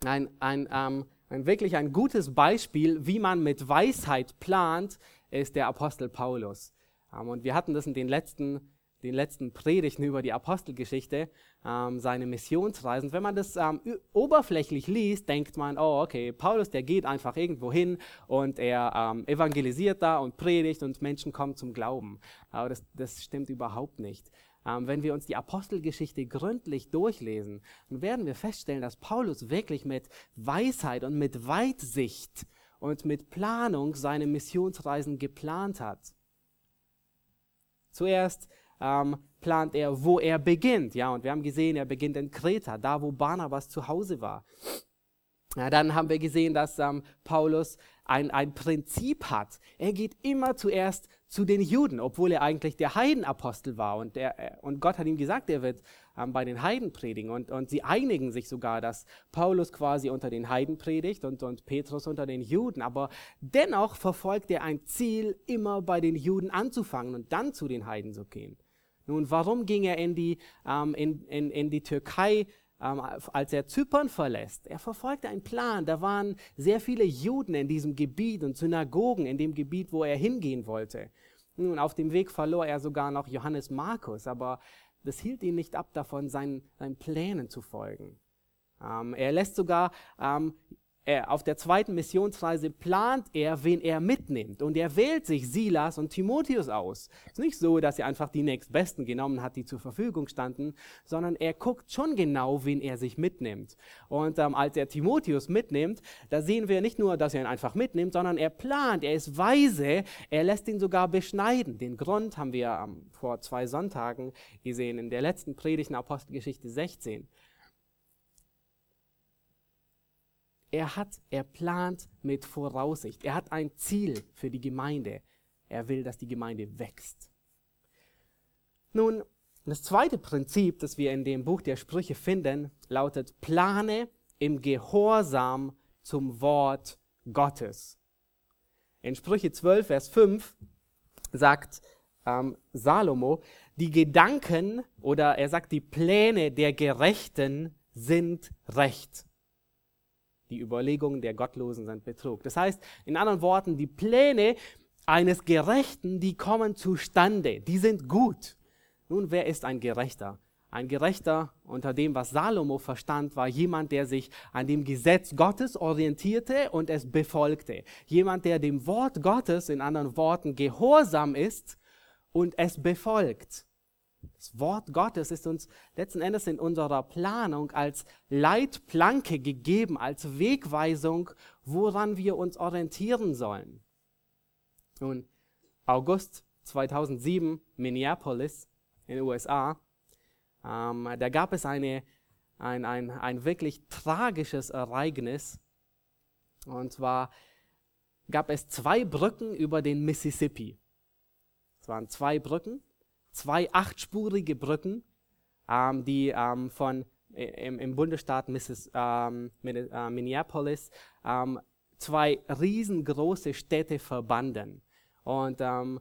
S1: ein, ein, ähm, ein wirklich ein gutes Beispiel, wie man mit Weisheit plant, ist der Apostel Paulus. Ähm, und wir hatten das in den letzten den letzten Predigten über die Apostelgeschichte, ähm, seine Missionsreisen. Wenn man das ähm, oberflächlich liest, denkt man, oh, okay, Paulus, der geht einfach irgendwo hin und er ähm, evangelisiert da und predigt und Menschen kommen zum Glauben. Aber das, das stimmt überhaupt nicht. Ähm, wenn wir uns die Apostelgeschichte gründlich durchlesen, dann werden wir feststellen, dass Paulus wirklich mit Weisheit und mit Weitsicht und mit Planung seine Missionsreisen geplant hat. Zuerst ähm, plant er, wo er beginnt. Ja, und wir haben gesehen, er beginnt in Kreta, da wo Barnabas zu Hause war. Ja, dann haben wir gesehen, dass ähm, Paulus ein, ein Prinzip hat. Er geht immer zuerst zu den Juden, obwohl er eigentlich der Heidenapostel war. Und, der, und Gott hat ihm gesagt, er wird ähm, bei den Heiden predigen. Und, und sie einigen sich sogar, dass Paulus quasi unter den Heiden predigt und, und Petrus unter den Juden. Aber dennoch verfolgt er ein Ziel, immer bei den Juden anzufangen und dann zu den Heiden zu gehen. Nun, warum ging er in die, ähm, in, in, in die Türkei, ähm, als er Zypern verlässt? Er verfolgte einen Plan. Da waren sehr viele Juden in diesem Gebiet und Synagogen in dem Gebiet, wo er hingehen wollte. Nun, auf dem Weg verlor er sogar noch Johannes Markus, aber das hielt ihn nicht ab davon, seinen, seinen Plänen zu folgen. Ähm, er lässt sogar ähm, er, auf der zweiten Missionsreise plant er, wen er mitnimmt. Und er wählt sich Silas und Timotheus aus. Es ist nicht so, dass er einfach die nächstbesten genommen hat, die zur Verfügung standen, sondern er guckt schon genau, wen er sich mitnimmt. Und ähm, als er Timotheus mitnimmt, da sehen wir nicht nur, dass er ihn einfach mitnimmt, sondern er plant, er ist weise, er lässt ihn sogar beschneiden. Den Grund haben wir ähm, vor zwei Sonntagen gesehen, in der letzten Predigt in Apostelgeschichte 16. Er hat, er plant mit Voraussicht. Er hat ein Ziel für die Gemeinde. Er will, dass die Gemeinde wächst. Nun, das zweite Prinzip, das wir in dem Buch der Sprüche finden, lautet, plane im Gehorsam zum Wort Gottes. In Sprüche 12, Vers 5 sagt ähm, Salomo, die Gedanken oder er sagt, die Pläne der Gerechten sind recht. Die Überlegungen der Gottlosen sind Betrug. Das heißt, in anderen Worten, die Pläne eines Gerechten, die kommen zustande, die sind gut. Nun, wer ist ein Gerechter? ein Gerechter unter dem, was Salomo verstand, war jemand, der sich an dem Gesetz Gottes orientierte und es befolgte. Jemand, der dem Wort Gottes, in anderen Worten, gehorsam ist und es befolgt. Das Wort Gottes ist uns letzten Endes in unserer Planung als Leitplanke gegeben, als Wegweisung, woran wir uns orientieren sollen. Nun, August 2007, Minneapolis in den USA, ähm, da gab es eine, ein, ein, ein wirklich tragisches Ereignis. Und zwar gab es zwei Brücken über den Mississippi. Es waren zwei Brücken, zwei achtspurige Brücken, ähm, die ähm, von im, im Bundesstaat Missis, ähm, äh, Minneapolis ähm, zwei riesengroße Städte verbanden. Und ähm,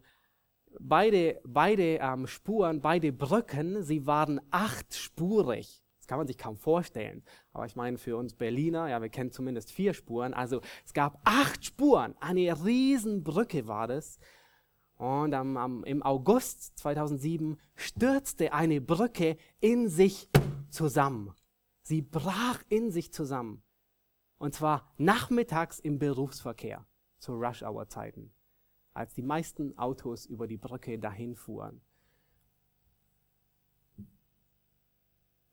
S1: beide, beide ähm, Spuren, beide Brücken, sie waren achtspurig. Das kann man sich kaum vorstellen. Aber ich meine, für uns Berliner, ja, wir kennen zumindest vier Spuren. Also es gab acht Spuren. Eine Riesenbrücke war das. Und am, am, im August 2007 stürzte eine Brücke in sich zusammen. Sie brach in sich zusammen. Und zwar nachmittags im Berufsverkehr zu Rush-Hour-Zeiten als die meisten Autos über die Brücke dahin fuhren.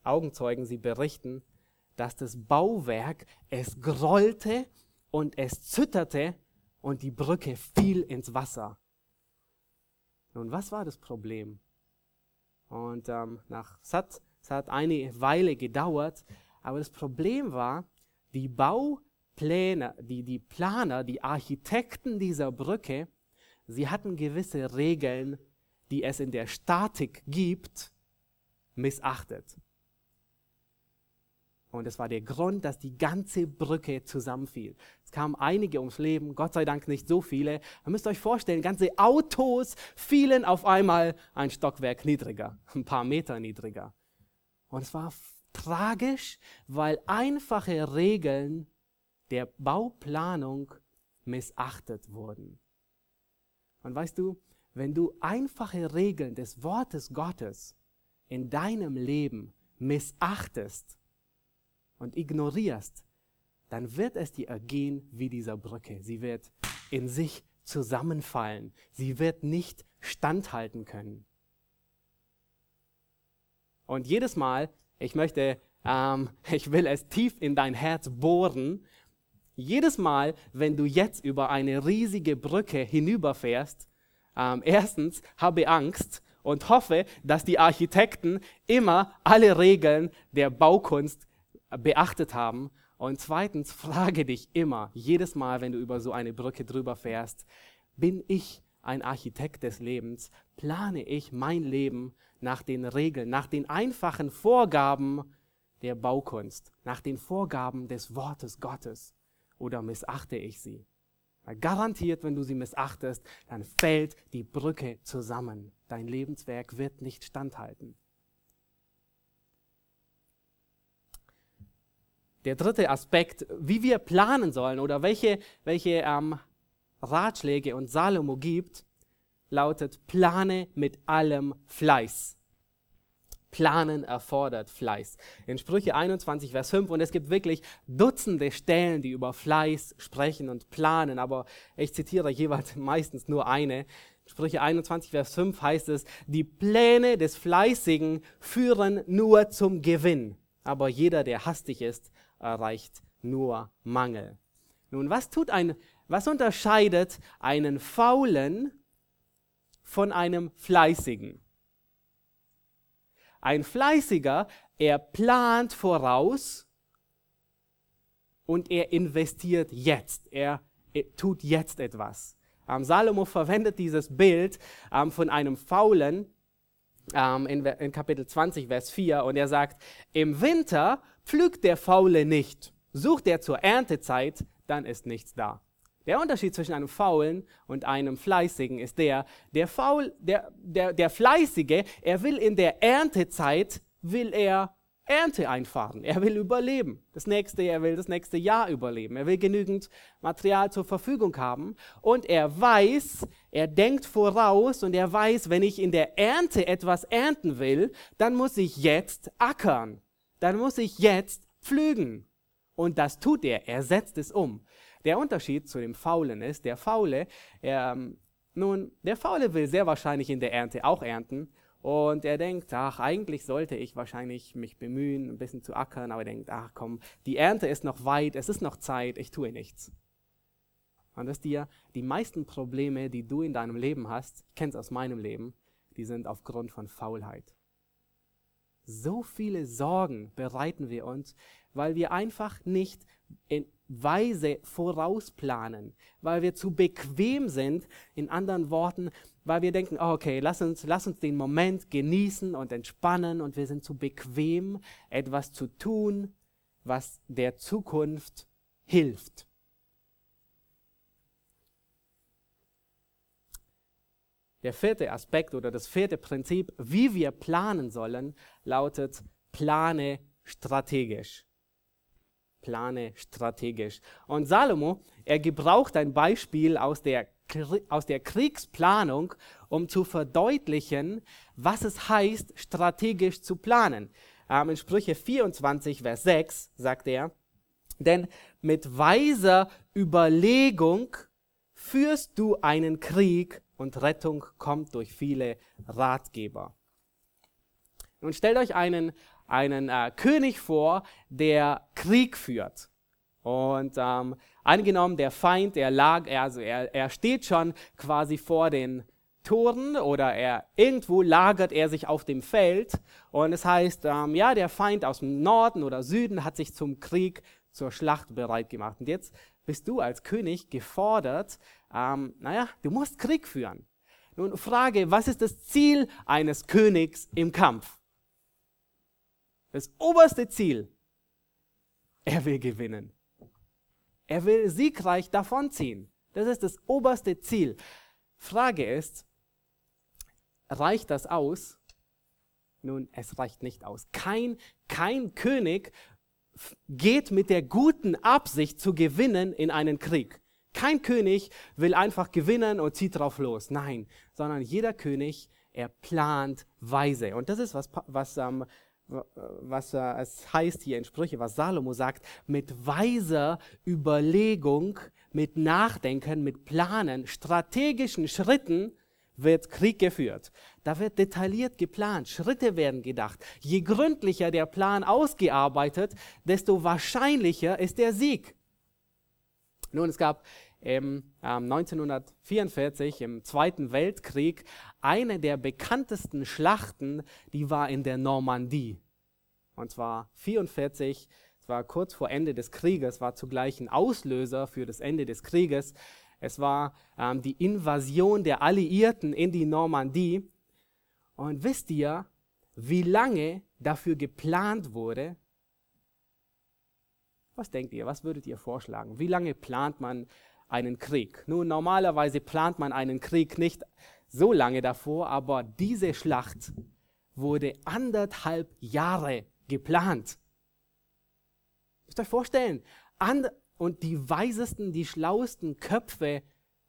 S1: Augenzeugen, sie berichten, dass das Bauwerk es grollte und es zitterte und die Brücke fiel ins Wasser. Nun, was war das Problem? Und ähm, nach, es, hat, es hat eine Weile gedauert, aber das Problem war, die Baupläne, die, die Planer, die Architekten dieser Brücke, sie hatten gewisse Regeln, die es in der Statik gibt, missachtet. Und es war der Grund, dass die ganze Brücke zusammenfiel. Es kamen einige ums Leben, Gott sei Dank nicht so viele. Ihr müsst euch vorstellen, ganze Autos fielen auf einmal ein Stockwerk niedriger, ein paar Meter niedriger. Und es war tragisch, weil einfache Regeln der Bauplanung missachtet wurden. Und weißt du, wenn du einfache Regeln des Wortes Gottes in deinem Leben missachtest und ignorierst, dann wird es dir ergehen wie dieser Brücke. Sie wird in sich zusammenfallen. Sie wird nicht standhalten können. Und jedes Mal, ich möchte, ähm, ich will es tief in dein Herz bohren, jedes Mal, wenn du jetzt über eine riesige Brücke hinüberfährst, ähm, erstens habe Angst und hoffe, dass die Architekten immer alle Regeln der Baukunst beachtet haben. Und zweitens frage dich immer, jedes Mal, wenn du über so eine Brücke drüber fährst, bin ich ein Architekt des Lebens? Plane ich mein Leben nach den Regeln, nach den einfachen Vorgaben der Baukunst, nach den Vorgaben des Wortes Gottes? oder missachte ich sie? Garantiert, wenn du sie missachtest, dann fällt die Brücke zusammen. Dein Lebenswerk wird nicht standhalten. Der dritte Aspekt, wie wir planen sollen oder welche, welche ähm, Ratschläge uns Salomo gibt, lautet, plane mit allem Fleiß. Planen erfordert Fleiß. In Sprüche 21, Vers 5, und es gibt wirklich Dutzende Stellen, die über Fleiß sprechen und planen, aber ich zitiere jeweils meistens nur eine. Sprüche 21, Vers 5 heißt es, die Pläne des Fleißigen führen nur zum Gewinn, aber jeder, der hastig ist, erreicht nur Mangel. Nun, was tut ein, was unterscheidet einen Faulen von einem Fleißigen? Ein Fleißiger, er plant voraus und er investiert jetzt. Er, er tut jetzt etwas. Ähm, Salomo verwendet dieses Bild ähm, von einem Faulen ähm, in, in Kapitel 20, Vers 4 und er sagt, im Winter pflügt der Faule nicht. Sucht er zur Erntezeit, dann ist nichts da. Der Unterschied zwischen einem Faulen und einem Fleißigen ist der, der, Faul, der, der, der Fleißige, er will in der Erntezeit, will er Ernte einfahren. Er will überleben. Das nächste, er will das nächste Jahr überleben. Er will genügend Material zur Verfügung haben. Und er weiß, er denkt voraus und er weiß, wenn ich in der Ernte etwas ernten will, dann muss ich jetzt ackern. Dann muss ich jetzt pflügen. Und das tut er. Er setzt es um. Der Unterschied zu dem Faulen ist, der Faule, ähm, nun, der Faule will sehr wahrscheinlich in der Ernte auch ernten und er denkt, ach, eigentlich sollte ich wahrscheinlich mich bemühen, ein bisschen zu ackern, aber er denkt, ach komm, die Ernte ist noch weit, es ist noch Zeit, ich tue nichts. Und das dir, die meisten Probleme, die du in deinem Leben hast, ich kenne es aus meinem Leben, die sind aufgrund von Faulheit. So viele Sorgen bereiten wir uns, weil wir einfach nicht in weise vorausplanen, weil wir zu bequem sind, in anderen Worten, weil wir denken, oh, okay, lass uns, lass uns den Moment genießen und entspannen und wir sind zu bequem, etwas zu tun, was der Zukunft hilft. Der vierte Aspekt oder das vierte Prinzip, wie wir planen sollen, lautet, plane strategisch. Plane strategisch. Und Salomo, er gebraucht ein Beispiel aus der aus der Kriegsplanung, um zu verdeutlichen, was es heißt, strategisch zu planen. Ähm, in Sprüche 24, Vers 6 sagt er, denn mit weiser Überlegung führst du einen Krieg und Rettung kommt durch viele Ratgeber. Nun stellt euch einen, einen äh, König vor, der Krieg führt. Und ähm, angenommen, der Feind, der lag, also er, er steht schon quasi vor den Toren oder er irgendwo lagert er sich auf dem Feld und es heißt, ähm, ja, der Feind aus dem Norden oder Süden hat sich zum Krieg, zur Schlacht bereit gemacht. Und jetzt bist du als König gefordert, ähm, naja, du musst Krieg führen. Nun Frage, was ist das Ziel eines Königs im Kampf? Das oberste Ziel, er will gewinnen. Er will siegreich davonziehen. Das ist das oberste Ziel. Frage ist, reicht das aus? Nun, es reicht nicht aus. Kein, kein König geht mit der guten Absicht zu gewinnen in einen Krieg. Kein König will einfach gewinnen und zieht drauf los. Nein, sondern jeder König, er plant weise. Und das ist was, was ähm, was äh, es heißt hier in Sprüche, was Salomo sagt, mit weiser Überlegung, mit Nachdenken, mit Planen, strategischen Schritten wird Krieg geführt. Da wird detailliert geplant, Schritte werden gedacht. Je gründlicher der Plan ausgearbeitet, desto wahrscheinlicher ist der Sieg. Nun, es gab im, äh, 1944 im Zweiten Weltkrieg eine der bekanntesten Schlachten, die war in der Normandie. Und zwar 44, es war kurz vor Ende des Krieges, war zugleich ein Auslöser für das Ende des Krieges. Es war ähm, die Invasion der Alliierten in die Normandie. Und wisst ihr, wie lange dafür geplant wurde? Was denkt ihr? Was würdet ihr vorschlagen? Wie lange plant man einen Krieg. Nun, normalerweise plant man einen Krieg nicht so lange davor, aber diese Schlacht wurde anderthalb Jahre geplant. Müsst euch vorstellen, and und die weisesten, die schlauesten Köpfe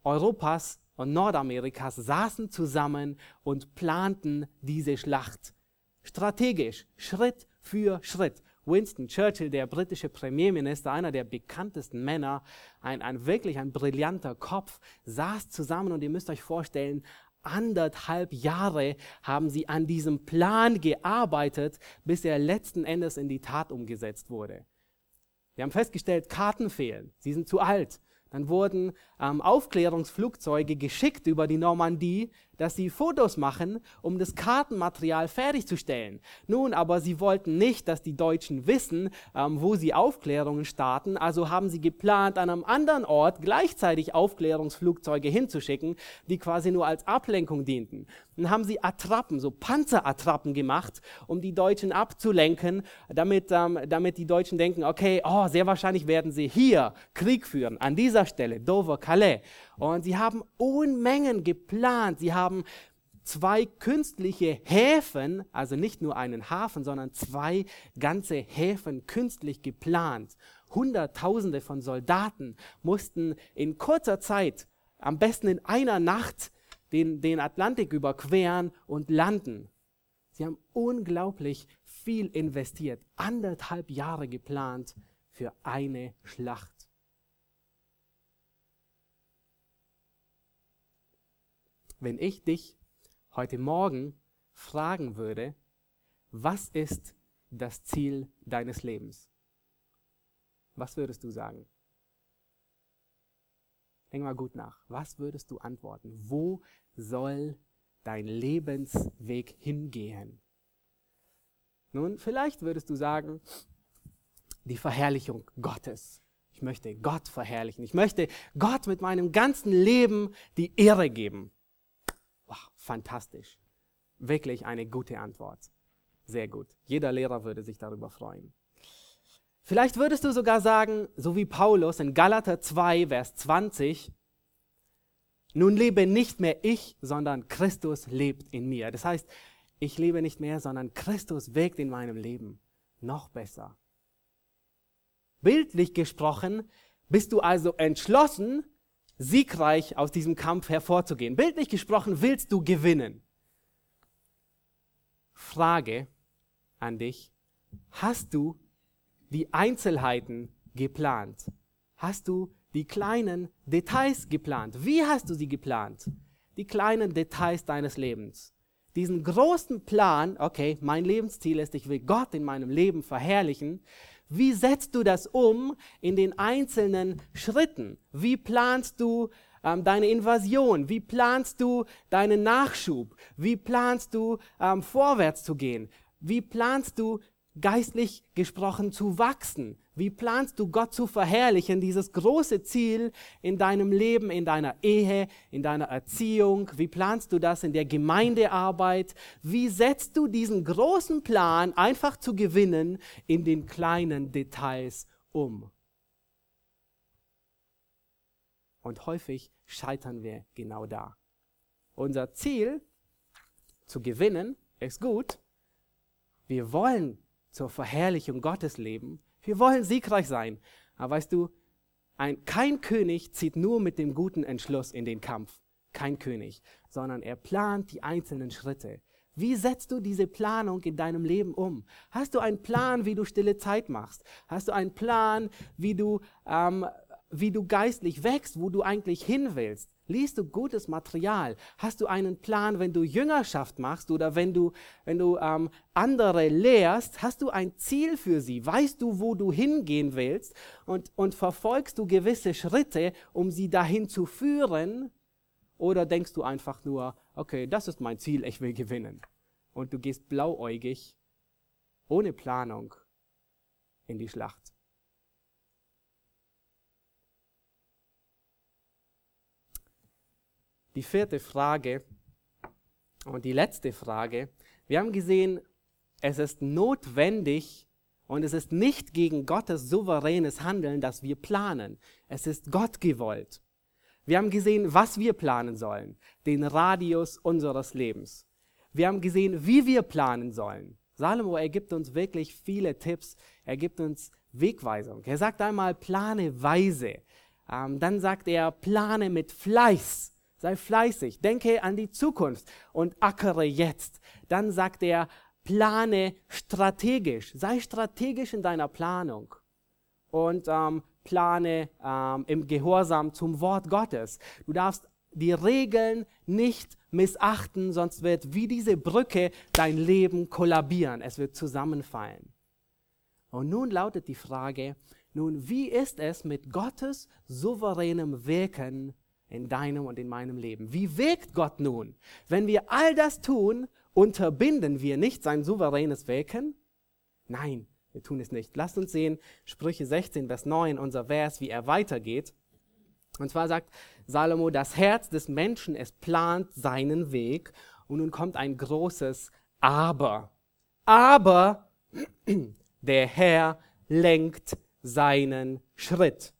S1: Europas und Nordamerikas saßen zusammen und planten diese Schlacht. Strategisch, Schritt für Schritt. Winston Churchill, der britische Premierminister, einer der bekanntesten Männer, ein, ein wirklich ein brillanter Kopf, saß zusammen und ihr müsst euch vorstellen, anderthalb Jahre haben sie an diesem Plan gearbeitet, bis er letzten Endes in die Tat umgesetzt wurde. Wir haben festgestellt, Karten fehlen, sie sind zu alt. Dann wurden ähm, Aufklärungsflugzeuge geschickt über die Normandie, dass sie Fotos machen, um das Kartenmaterial fertigzustellen. Nun, aber sie wollten nicht, dass die Deutschen wissen, ähm, wo sie Aufklärungen starten, also haben sie geplant, an einem anderen Ort gleichzeitig Aufklärungsflugzeuge hinzuschicken, die quasi nur als Ablenkung dienten. Dann haben sie Attrappen, so Panzerattrappen gemacht, um die Deutschen abzulenken, damit, ähm, damit die Deutschen denken, okay, oh, sehr wahrscheinlich werden sie hier Krieg führen, an dieser Stelle, Dover, Calais. Und sie haben Unmengen geplant. Sie haben zwei künstliche Häfen, also nicht nur einen Hafen, sondern zwei ganze Häfen künstlich geplant. Hunderttausende von Soldaten mussten in kurzer Zeit, am besten in einer Nacht, den, den Atlantik überqueren und landen. Sie haben unglaublich viel investiert, anderthalb Jahre geplant für eine Schlacht. Wenn ich dich heute Morgen fragen würde, was ist das Ziel deines Lebens? Was würdest du sagen? Denk mal gut nach. Was würdest du antworten? Wo soll dein Lebensweg hingehen? Nun, vielleicht würdest du sagen, die Verherrlichung Gottes. Ich möchte Gott verherrlichen. Ich möchte Gott mit meinem ganzen Leben die Ehre geben. Fantastisch. Wirklich eine gute Antwort. Sehr gut. Jeder Lehrer würde sich darüber freuen. Vielleicht würdest du sogar sagen, so wie Paulus in Galater 2, Vers 20, nun lebe nicht mehr ich, sondern Christus lebt in mir. Das heißt, ich lebe nicht mehr, sondern Christus wirkt in meinem Leben. Noch besser. Bildlich gesprochen bist du also entschlossen, siegreich aus diesem Kampf hervorzugehen. Bildlich gesprochen willst du gewinnen. Frage an dich, hast du die Einzelheiten geplant? Hast du die kleinen Details geplant? Wie hast du sie geplant? Die kleinen Details deines Lebens. Diesen großen Plan, okay, mein Lebensziel ist, ich will Gott in meinem Leben verherrlichen. Wie setzt du das um in den einzelnen Schritten? Wie planst du ähm, deine Invasion? Wie planst du deinen Nachschub? Wie planst du ähm, vorwärts zu gehen? Wie planst du geistlich gesprochen zu wachsen? Wie planst du Gott zu verherrlichen, dieses große Ziel in deinem Leben, in deiner Ehe, in deiner Erziehung? Wie planst du das in der Gemeindearbeit? Wie setzt du diesen großen Plan, einfach zu gewinnen, in den kleinen Details um? Und häufig scheitern wir genau da. Unser Ziel zu gewinnen ist gut. Wir wollen zur Verherrlichung Gottes leben. Wir wollen siegreich sein. Aber weißt du, ein, kein König zieht nur mit dem guten Entschluss in den Kampf. Kein König, sondern er plant die einzelnen Schritte. Wie setzt du diese Planung in deinem Leben um? Hast du einen Plan, wie du stille Zeit machst? Hast du einen Plan, wie du, ähm, wie du geistlich wächst, wo du eigentlich hin willst? Liest du gutes Material? Hast du einen Plan, wenn du Jüngerschaft machst oder wenn du, wenn du ähm, andere lehrst? Hast du ein Ziel für sie? Weißt du, wo du hingehen willst? Und, und verfolgst du gewisse Schritte, um sie dahin zu führen? Oder denkst du einfach nur, okay, das ist mein Ziel, ich will gewinnen. Und du gehst blauäugig, ohne Planung, in die Schlacht. Die vierte Frage und die letzte Frage. Wir haben gesehen, es ist notwendig und es ist nicht gegen Gottes souveränes Handeln, dass wir planen. Es ist Gott gewollt. Wir haben gesehen, was wir planen sollen, den Radius unseres Lebens. Wir haben gesehen, wie wir planen sollen. Salomo, er gibt uns wirklich viele Tipps, er gibt uns Wegweisung. Er sagt einmal, plane weise. Ähm, dann sagt er, plane mit Fleiß. Sei fleißig, denke an die Zukunft und ackere jetzt. Dann sagt er, plane strategisch, sei strategisch in deiner Planung und ähm, plane ähm, im Gehorsam zum Wort Gottes. Du darfst die Regeln nicht missachten, sonst wird wie diese Brücke dein Leben kollabieren, es wird zusammenfallen. Und nun lautet die Frage, nun, wie ist es mit Gottes souveränem Wirken in deinem und in meinem Leben. Wie wirkt Gott nun? Wenn wir all das tun, unterbinden wir nicht sein souveränes Wirken? Nein, wir tun es nicht. Lasst uns sehen, Sprüche 16, Vers 9, unser Vers, wie er weitergeht. Und zwar sagt Salomo, das Herz des Menschen, es plant seinen Weg. Und nun kommt ein großes Aber. Aber der Herr lenkt seinen Schritt.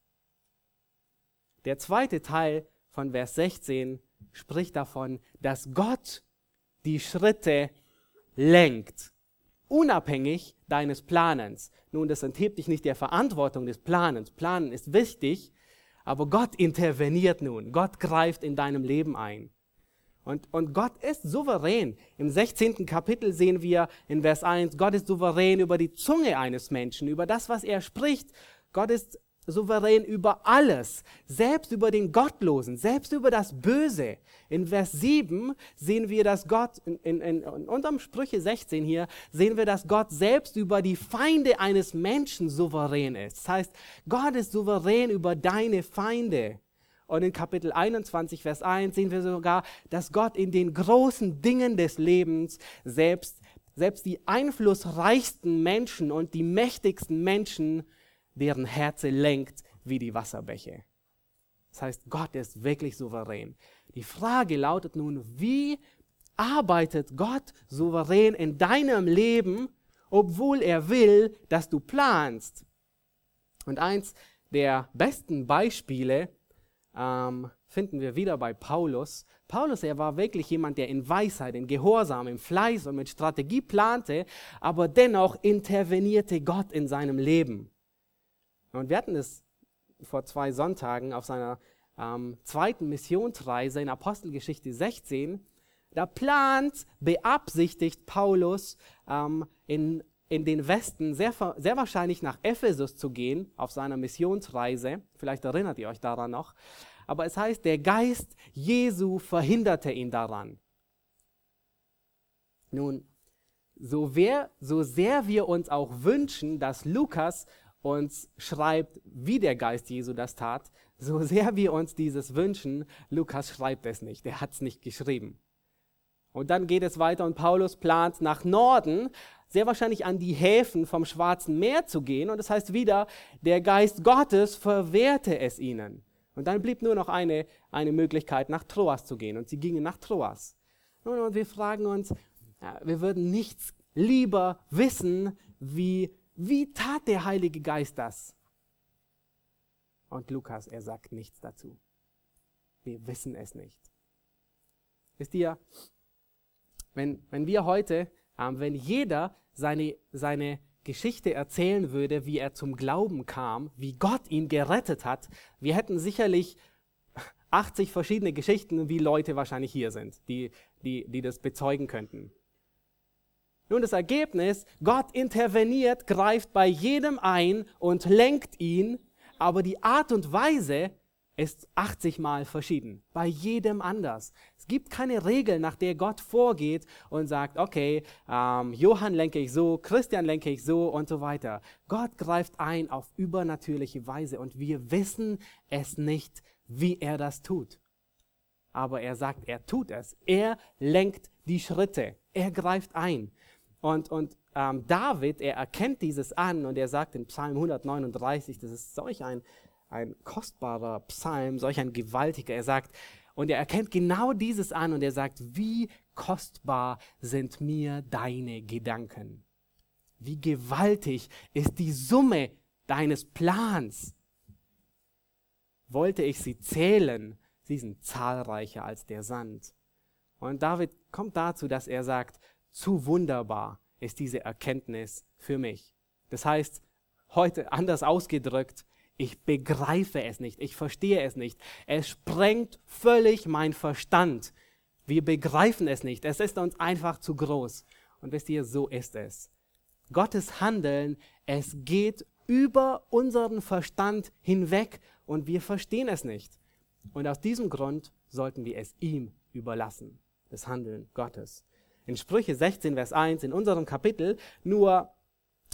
S1: Der zweite Teil von Vers 16 spricht davon, dass Gott die Schritte lenkt, unabhängig deines Planens. Nun, das enthebt dich nicht der Verantwortung des Planens. Planen ist wichtig, aber Gott interveniert nun. Gott greift in deinem Leben ein. Und, und Gott ist souverän. Im 16. Kapitel sehen wir in Vers 1, Gott ist souverän über die Zunge eines Menschen, über das, was er spricht. Gott ist souverän über alles, selbst über den Gottlosen, selbst über das Böse. In Vers 7 sehen wir, dass Gott, in, in, in, unterm Sprüche 16 hier, sehen wir, dass Gott selbst über die Feinde eines Menschen souverän ist. Das heißt, Gott ist souverän über deine Feinde. Und in Kapitel 21, Vers 1 sehen wir sogar, dass Gott in den großen Dingen des Lebens selbst, selbst die einflussreichsten Menschen und die mächtigsten Menschen deren Herze lenkt wie die Wasserbäche. Das heißt, Gott ist wirklich souverän. Die Frage lautet nun, wie arbeitet Gott souverän in deinem Leben, obwohl er will, dass du planst? Und eins der besten Beispiele ähm, finden wir wieder bei Paulus. Paulus, er war wirklich jemand, der in Weisheit, in Gehorsam, im Fleiß und mit Strategie plante, aber dennoch intervenierte Gott in seinem Leben. Und wir hatten es vor zwei Sonntagen auf seiner ähm, zweiten Missionsreise in Apostelgeschichte 16. Da plant, beabsichtigt Paulus ähm, in, in den Westen sehr, sehr wahrscheinlich nach Ephesus zu gehen auf seiner Missionsreise. Vielleicht erinnert ihr euch daran noch. Aber es heißt, der Geist Jesu verhinderte ihn daran. Nun, so, wer, so sehr wir uns auch wünschen, dass Lukas uns schreibt, wie der Geist Jesu das tat, so sehr wir uns dieses wünschen, Lukas schreibt es nicht, er hat es nicht geschrieben. Und dann geht es weiter und Paulus plant nach Norden, sehr wahrscheinlich an die Häfen vom Schwarzen Meer zu gehen. Und das heißt wieder, der Geist Gottes verwehrte es ihnen. Und dann blieb nur noch eine, eine Möglichkeit, nach Troas zu gehen. Und sie gingen nach Troas. Und wir fragen uns, wir würden nichts lieber wissen, wie wie tat der Heilige Geist das? Und Lukas, er sagt nichts dazu. Wir wissen es nicht. Wisst ihr, wenn, wenn wir heute, ähm, wenn jeder seine, seine Geschichte erzählen würde, wie er zum Glauben kam, wie Gott ihn gerettet hat, wir hätten sicherlich 80 verschiedene Geschichten, wie Leute wahrscheinlich hier sind, die, die, die das bezeugen könnten. Nun, das Ergebnis, Gott interveniert, greift bei jedem ein und lenkt ihn, aber die Art und Weise ist 80 Mal verschieden, bei jedem anders. Es gibt keine Regel, nach der Gott vorgeht und sagt, okay, ähm, Johann lenke ich so, Christian lenke ich so und so weiter. Gott greift ein auf übernatürliche Weise und wir wissen es nicht, wie er das tut. Aber er sagt, er tut es. Er lenkt die Schritte. Er greift ein. Und, und ähm, David, er erkennt dieses an und er sagt in Psalm 139, das ist solch ein, ein kostbarer Psalm, solch ein gewaltiger. Er sagt, und er erkennt genau dieses an und er sagt, wie kostbar sind mir deine Gedanken. Wie gewaltig ist die Summe deines Plans. Wollte ich sie zählen, sie sind zahlreicher als der Sand. Und David kommt dazu, dass er sagt, zu wunderbar ist diese Erkenntnis für mich. Das heißt, heute anders ausgedrückt, ich begreife es nicht, ich verstehe es nicht. Es sprengt völlig mein Verstand. Wir begreifen es nicht. Es ist uns einfach zu groß. Und wisst ihr, so ist es. Gottes Handeln, es geht über unseren Verstand hinweg und wir verstehen es nicht. Und aus diesem Grund sollten wir es ihm überlassen, das Handeln Gottes in Sprüche 16, Vers 1, in unserem Kapitel, nur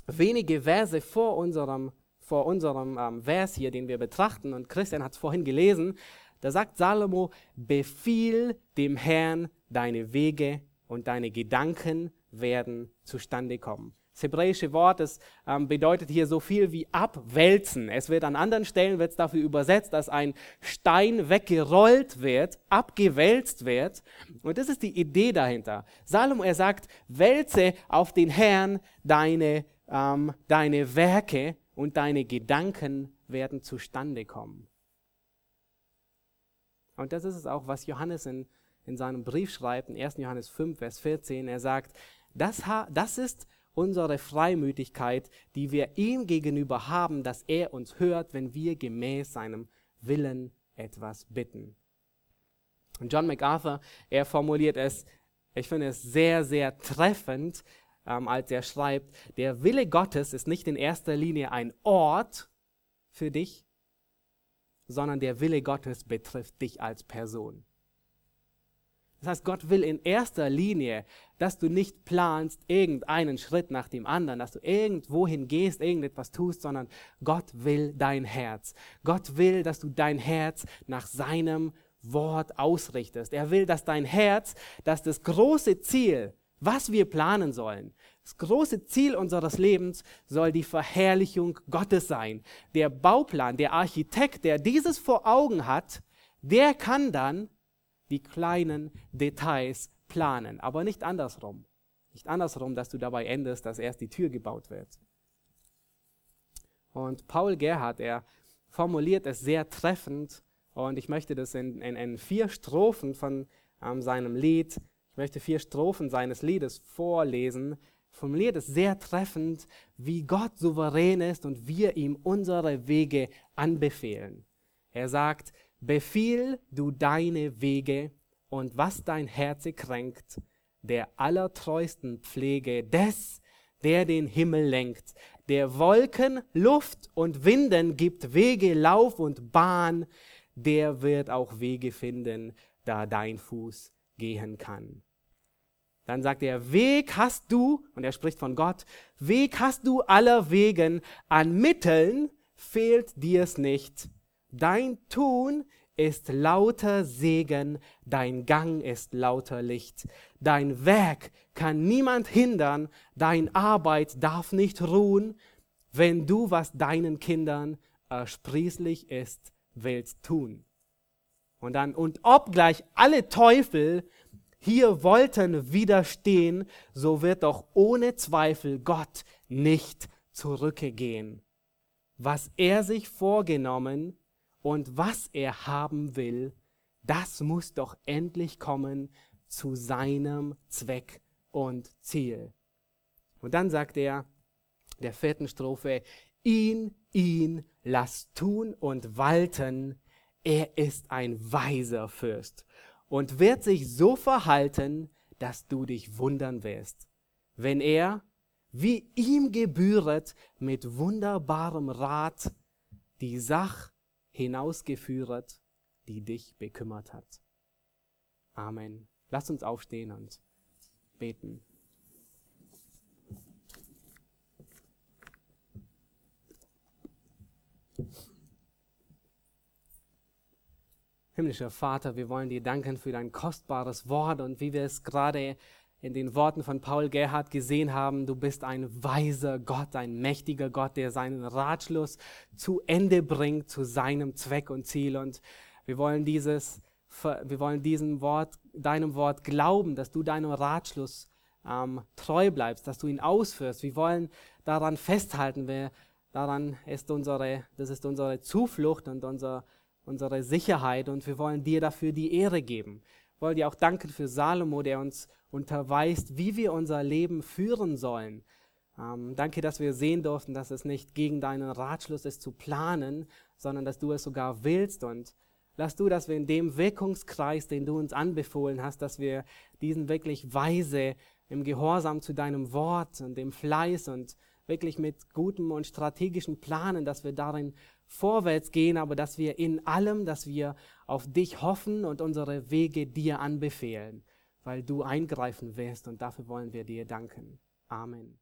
S1: wenige Verse vor unserem, vor unserem ähm, Vers hier, den wir betrachten, und Christian hat es vorhin gelesen, da sagt Salomo, befiehl dem Herrn deine Wege und deine Gedanken werden zustande kommen. Das hebräische Wort, das ähm, bedeutet hier so viel wie abwälzen. Es wird an anderen Stellen wird es dafür übersetzt, dass ein Stein weggerollt wird, abgewälzt wird. Und das ist die Idee dahinter. Salomo, er sagt, wälze auf den Herrn deine, ähm, deine Werke und deine Gedanken werden zustande kommen. Und das ist es auch, was Johannes in in seinem Brief schreibt, in 1. Johannes 5, Vers 14. Er sagt, das, das ist unsere Freimütigkeit, die wir ihm gegenüber haben, dass er uns hört, wenn wir gemäß seinem Willen etwas bitten. Und John MacArthur, er formuliert es, ich finde es sehr, sehr treffend, ähm, als er schreibt, der Wille Gottes ist nicht in erster Linie ein Ort für dich, sondern der Wille Gottes betrifft dich als Person. Das heißt, Gott will in erster Linie, dass du nicht planst irgendeinen Schritt nach dem anderen, dass du irgendwohin gehst, irgendetwas tust, sondern Gott will dein Herz. Gott will, dass du dein Herz nach seinem Wort ausrichtest. Er will, dass dein Herz, dass das große Ziel, was wir planen sollen, das große Ziel unseres Lebens soll die Verherrlichung Gottes sein. Der Bauplan, der Architekt, der dieses vor Augen hat, der kann dann die kleinen Details planen, aber nicht andersrum. Nicht andersrum, dass du dabei endest, dass erst die Tür gebaut wird. Und Paul Gerhard, er formuliert es sehr treffend und ich möchte das in, in, in vier Strophen von ähm, seinem Lied, ich möchte vier Strophen seines Liedes vorlesen, formuliert es sehr treffend, wie Gott souverän ist und wir ihm unsere Wege anbefehlen. Er sagt, Befiehl du deine Wege und was dein Herz kränkt, der allertreusten Pflege des, der den Himmel lenkt, der Wolken, Luft und Winden gibt Wege, Lauf und Bahn, der wird auch Wege finden, da dein Fuß gehen kann. Dann sagt er, Weg hast du, und er spricht von Gott, Weg hast du aller Wegen, an Mitteln fehlt dir's nicht. Dein Tun ist lauter Segen, dein Gang ist lauter Licht. Dein Werk kann niemand hindern, dein Arbeit darf nicht ruhen, wenn du, was deinen Kindern ersprießlich ist, willst tun. Und dann, und obgleich alle Teufel hier wollten widerstehen, so wird doch ohne Zweifel Gott nicht zurückgehen. Was er sich vorgenommen und was er haben will, das muss doch endlich kommen zu seinem Zweck und Ziel. Und dann sagt er, der vierten Strophe, ihn, ihn, lass tun und walten, er ist ein weiser Fürst und wird sich so verhalten, dass du dich wundern wirst, wenn er, wie ihm gebühret, mit wunderbarem Rat die Sach hinausgeführt, die dich bekümmert hat. Amen. Lass uns aufstehen und beten. Himmlischer Vater, wir wollen dir danken für dein kostbares Wort und wie wir es gerade in den Worten von Paul Gerhard gesehen haben, du bist ein weiser Gott, ein mächtiger Gott, der seinen Ratschluss zu Ende bringt, zu seinem Zweck und Ziel. Und wir wollen dieses, wir wollen diesem Wort, deinem Wort glauben, dass du deinem Ratschluss ähm, treu bleibst, dass du ihn ausführst. Wir wollen daran festhalten, wir, daran ist unsere, das ist unsere Zuflucht und unser, unsere Sicherheit und wir wollen dir dafür die Ehre geben. Wollen dir auch danken für Salomo, der uns unterweist, wie wir unser Leben führen sollen. Ähm, danke, dass wir sehen durften, dass es nicht gegen deinen Ratschluss ist zu planen, sondern dass du es sogar willst. Und lass du, dass wir in dem Wirkungskreis, den du uns anbefohlen hast, dass wir diesen wirklich weise im Gehorsam zu deinem Wort und dem Fleiß und wirklich mit gutem und strategischen Planen, dass wir darin vorwärts gehen, aber dass wir in allem, dass wir auf dich hoffen und unsere Wege dir anbefehlen weil du eingreifen wirst und dafür wollen wir dir danken. Amen.